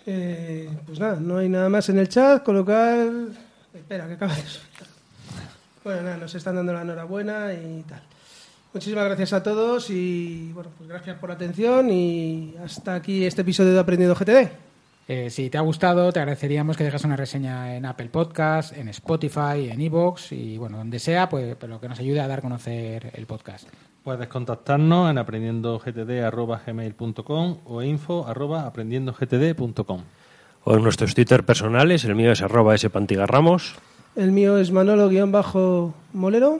Eh, pues nada, no hay nada más en el chat, con lo cual... Espera, que acaba de soltar. Bueno, nada, nos están dando la enhorabuena y tal. Muchísimas gracias a todos y bueno, pues gracias por la atención y hasta aquí este episodio de Aprendiendo GTD. Eh, si te ha gustado, te agradeceríamos que dejes una reseña en Apple Podcast, en Spotify, en Evox y bueno, donde sea, pues pero que nos ayude a dar a conocer el podcast. Puedes contactarnos en aprendiendogtd.gmail.com o info arroba aprendiendogtd.com. O en nuestros Twitter personales, el mío es arroba pantigarramos. El mío es Manolo-Molero.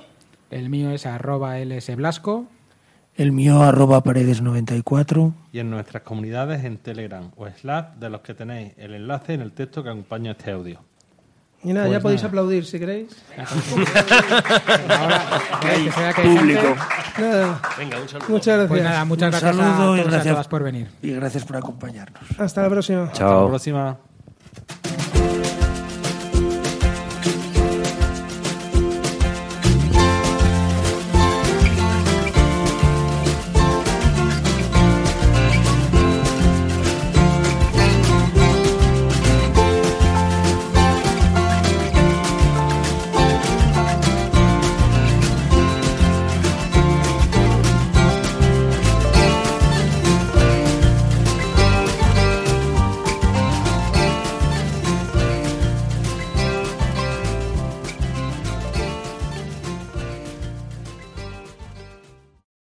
El mío es arroba lsblasco. El mío arroba paredes94. Y en nuestras comunidades en Telegram o Slack, de los que tenéis el enlace en el texto que acompaña este audio. Y nada, Pues ya podéis nada. aplaudir si queréis. Ahora, que se vea que hay Público. Nada, Venga, un saludo. muchas gracias. Pues nada, muchas Un gracias a saludo todos y a gracias. todas por venir. Y gracias por acompañarnos. Hasta la próxima. Hasta la próxima.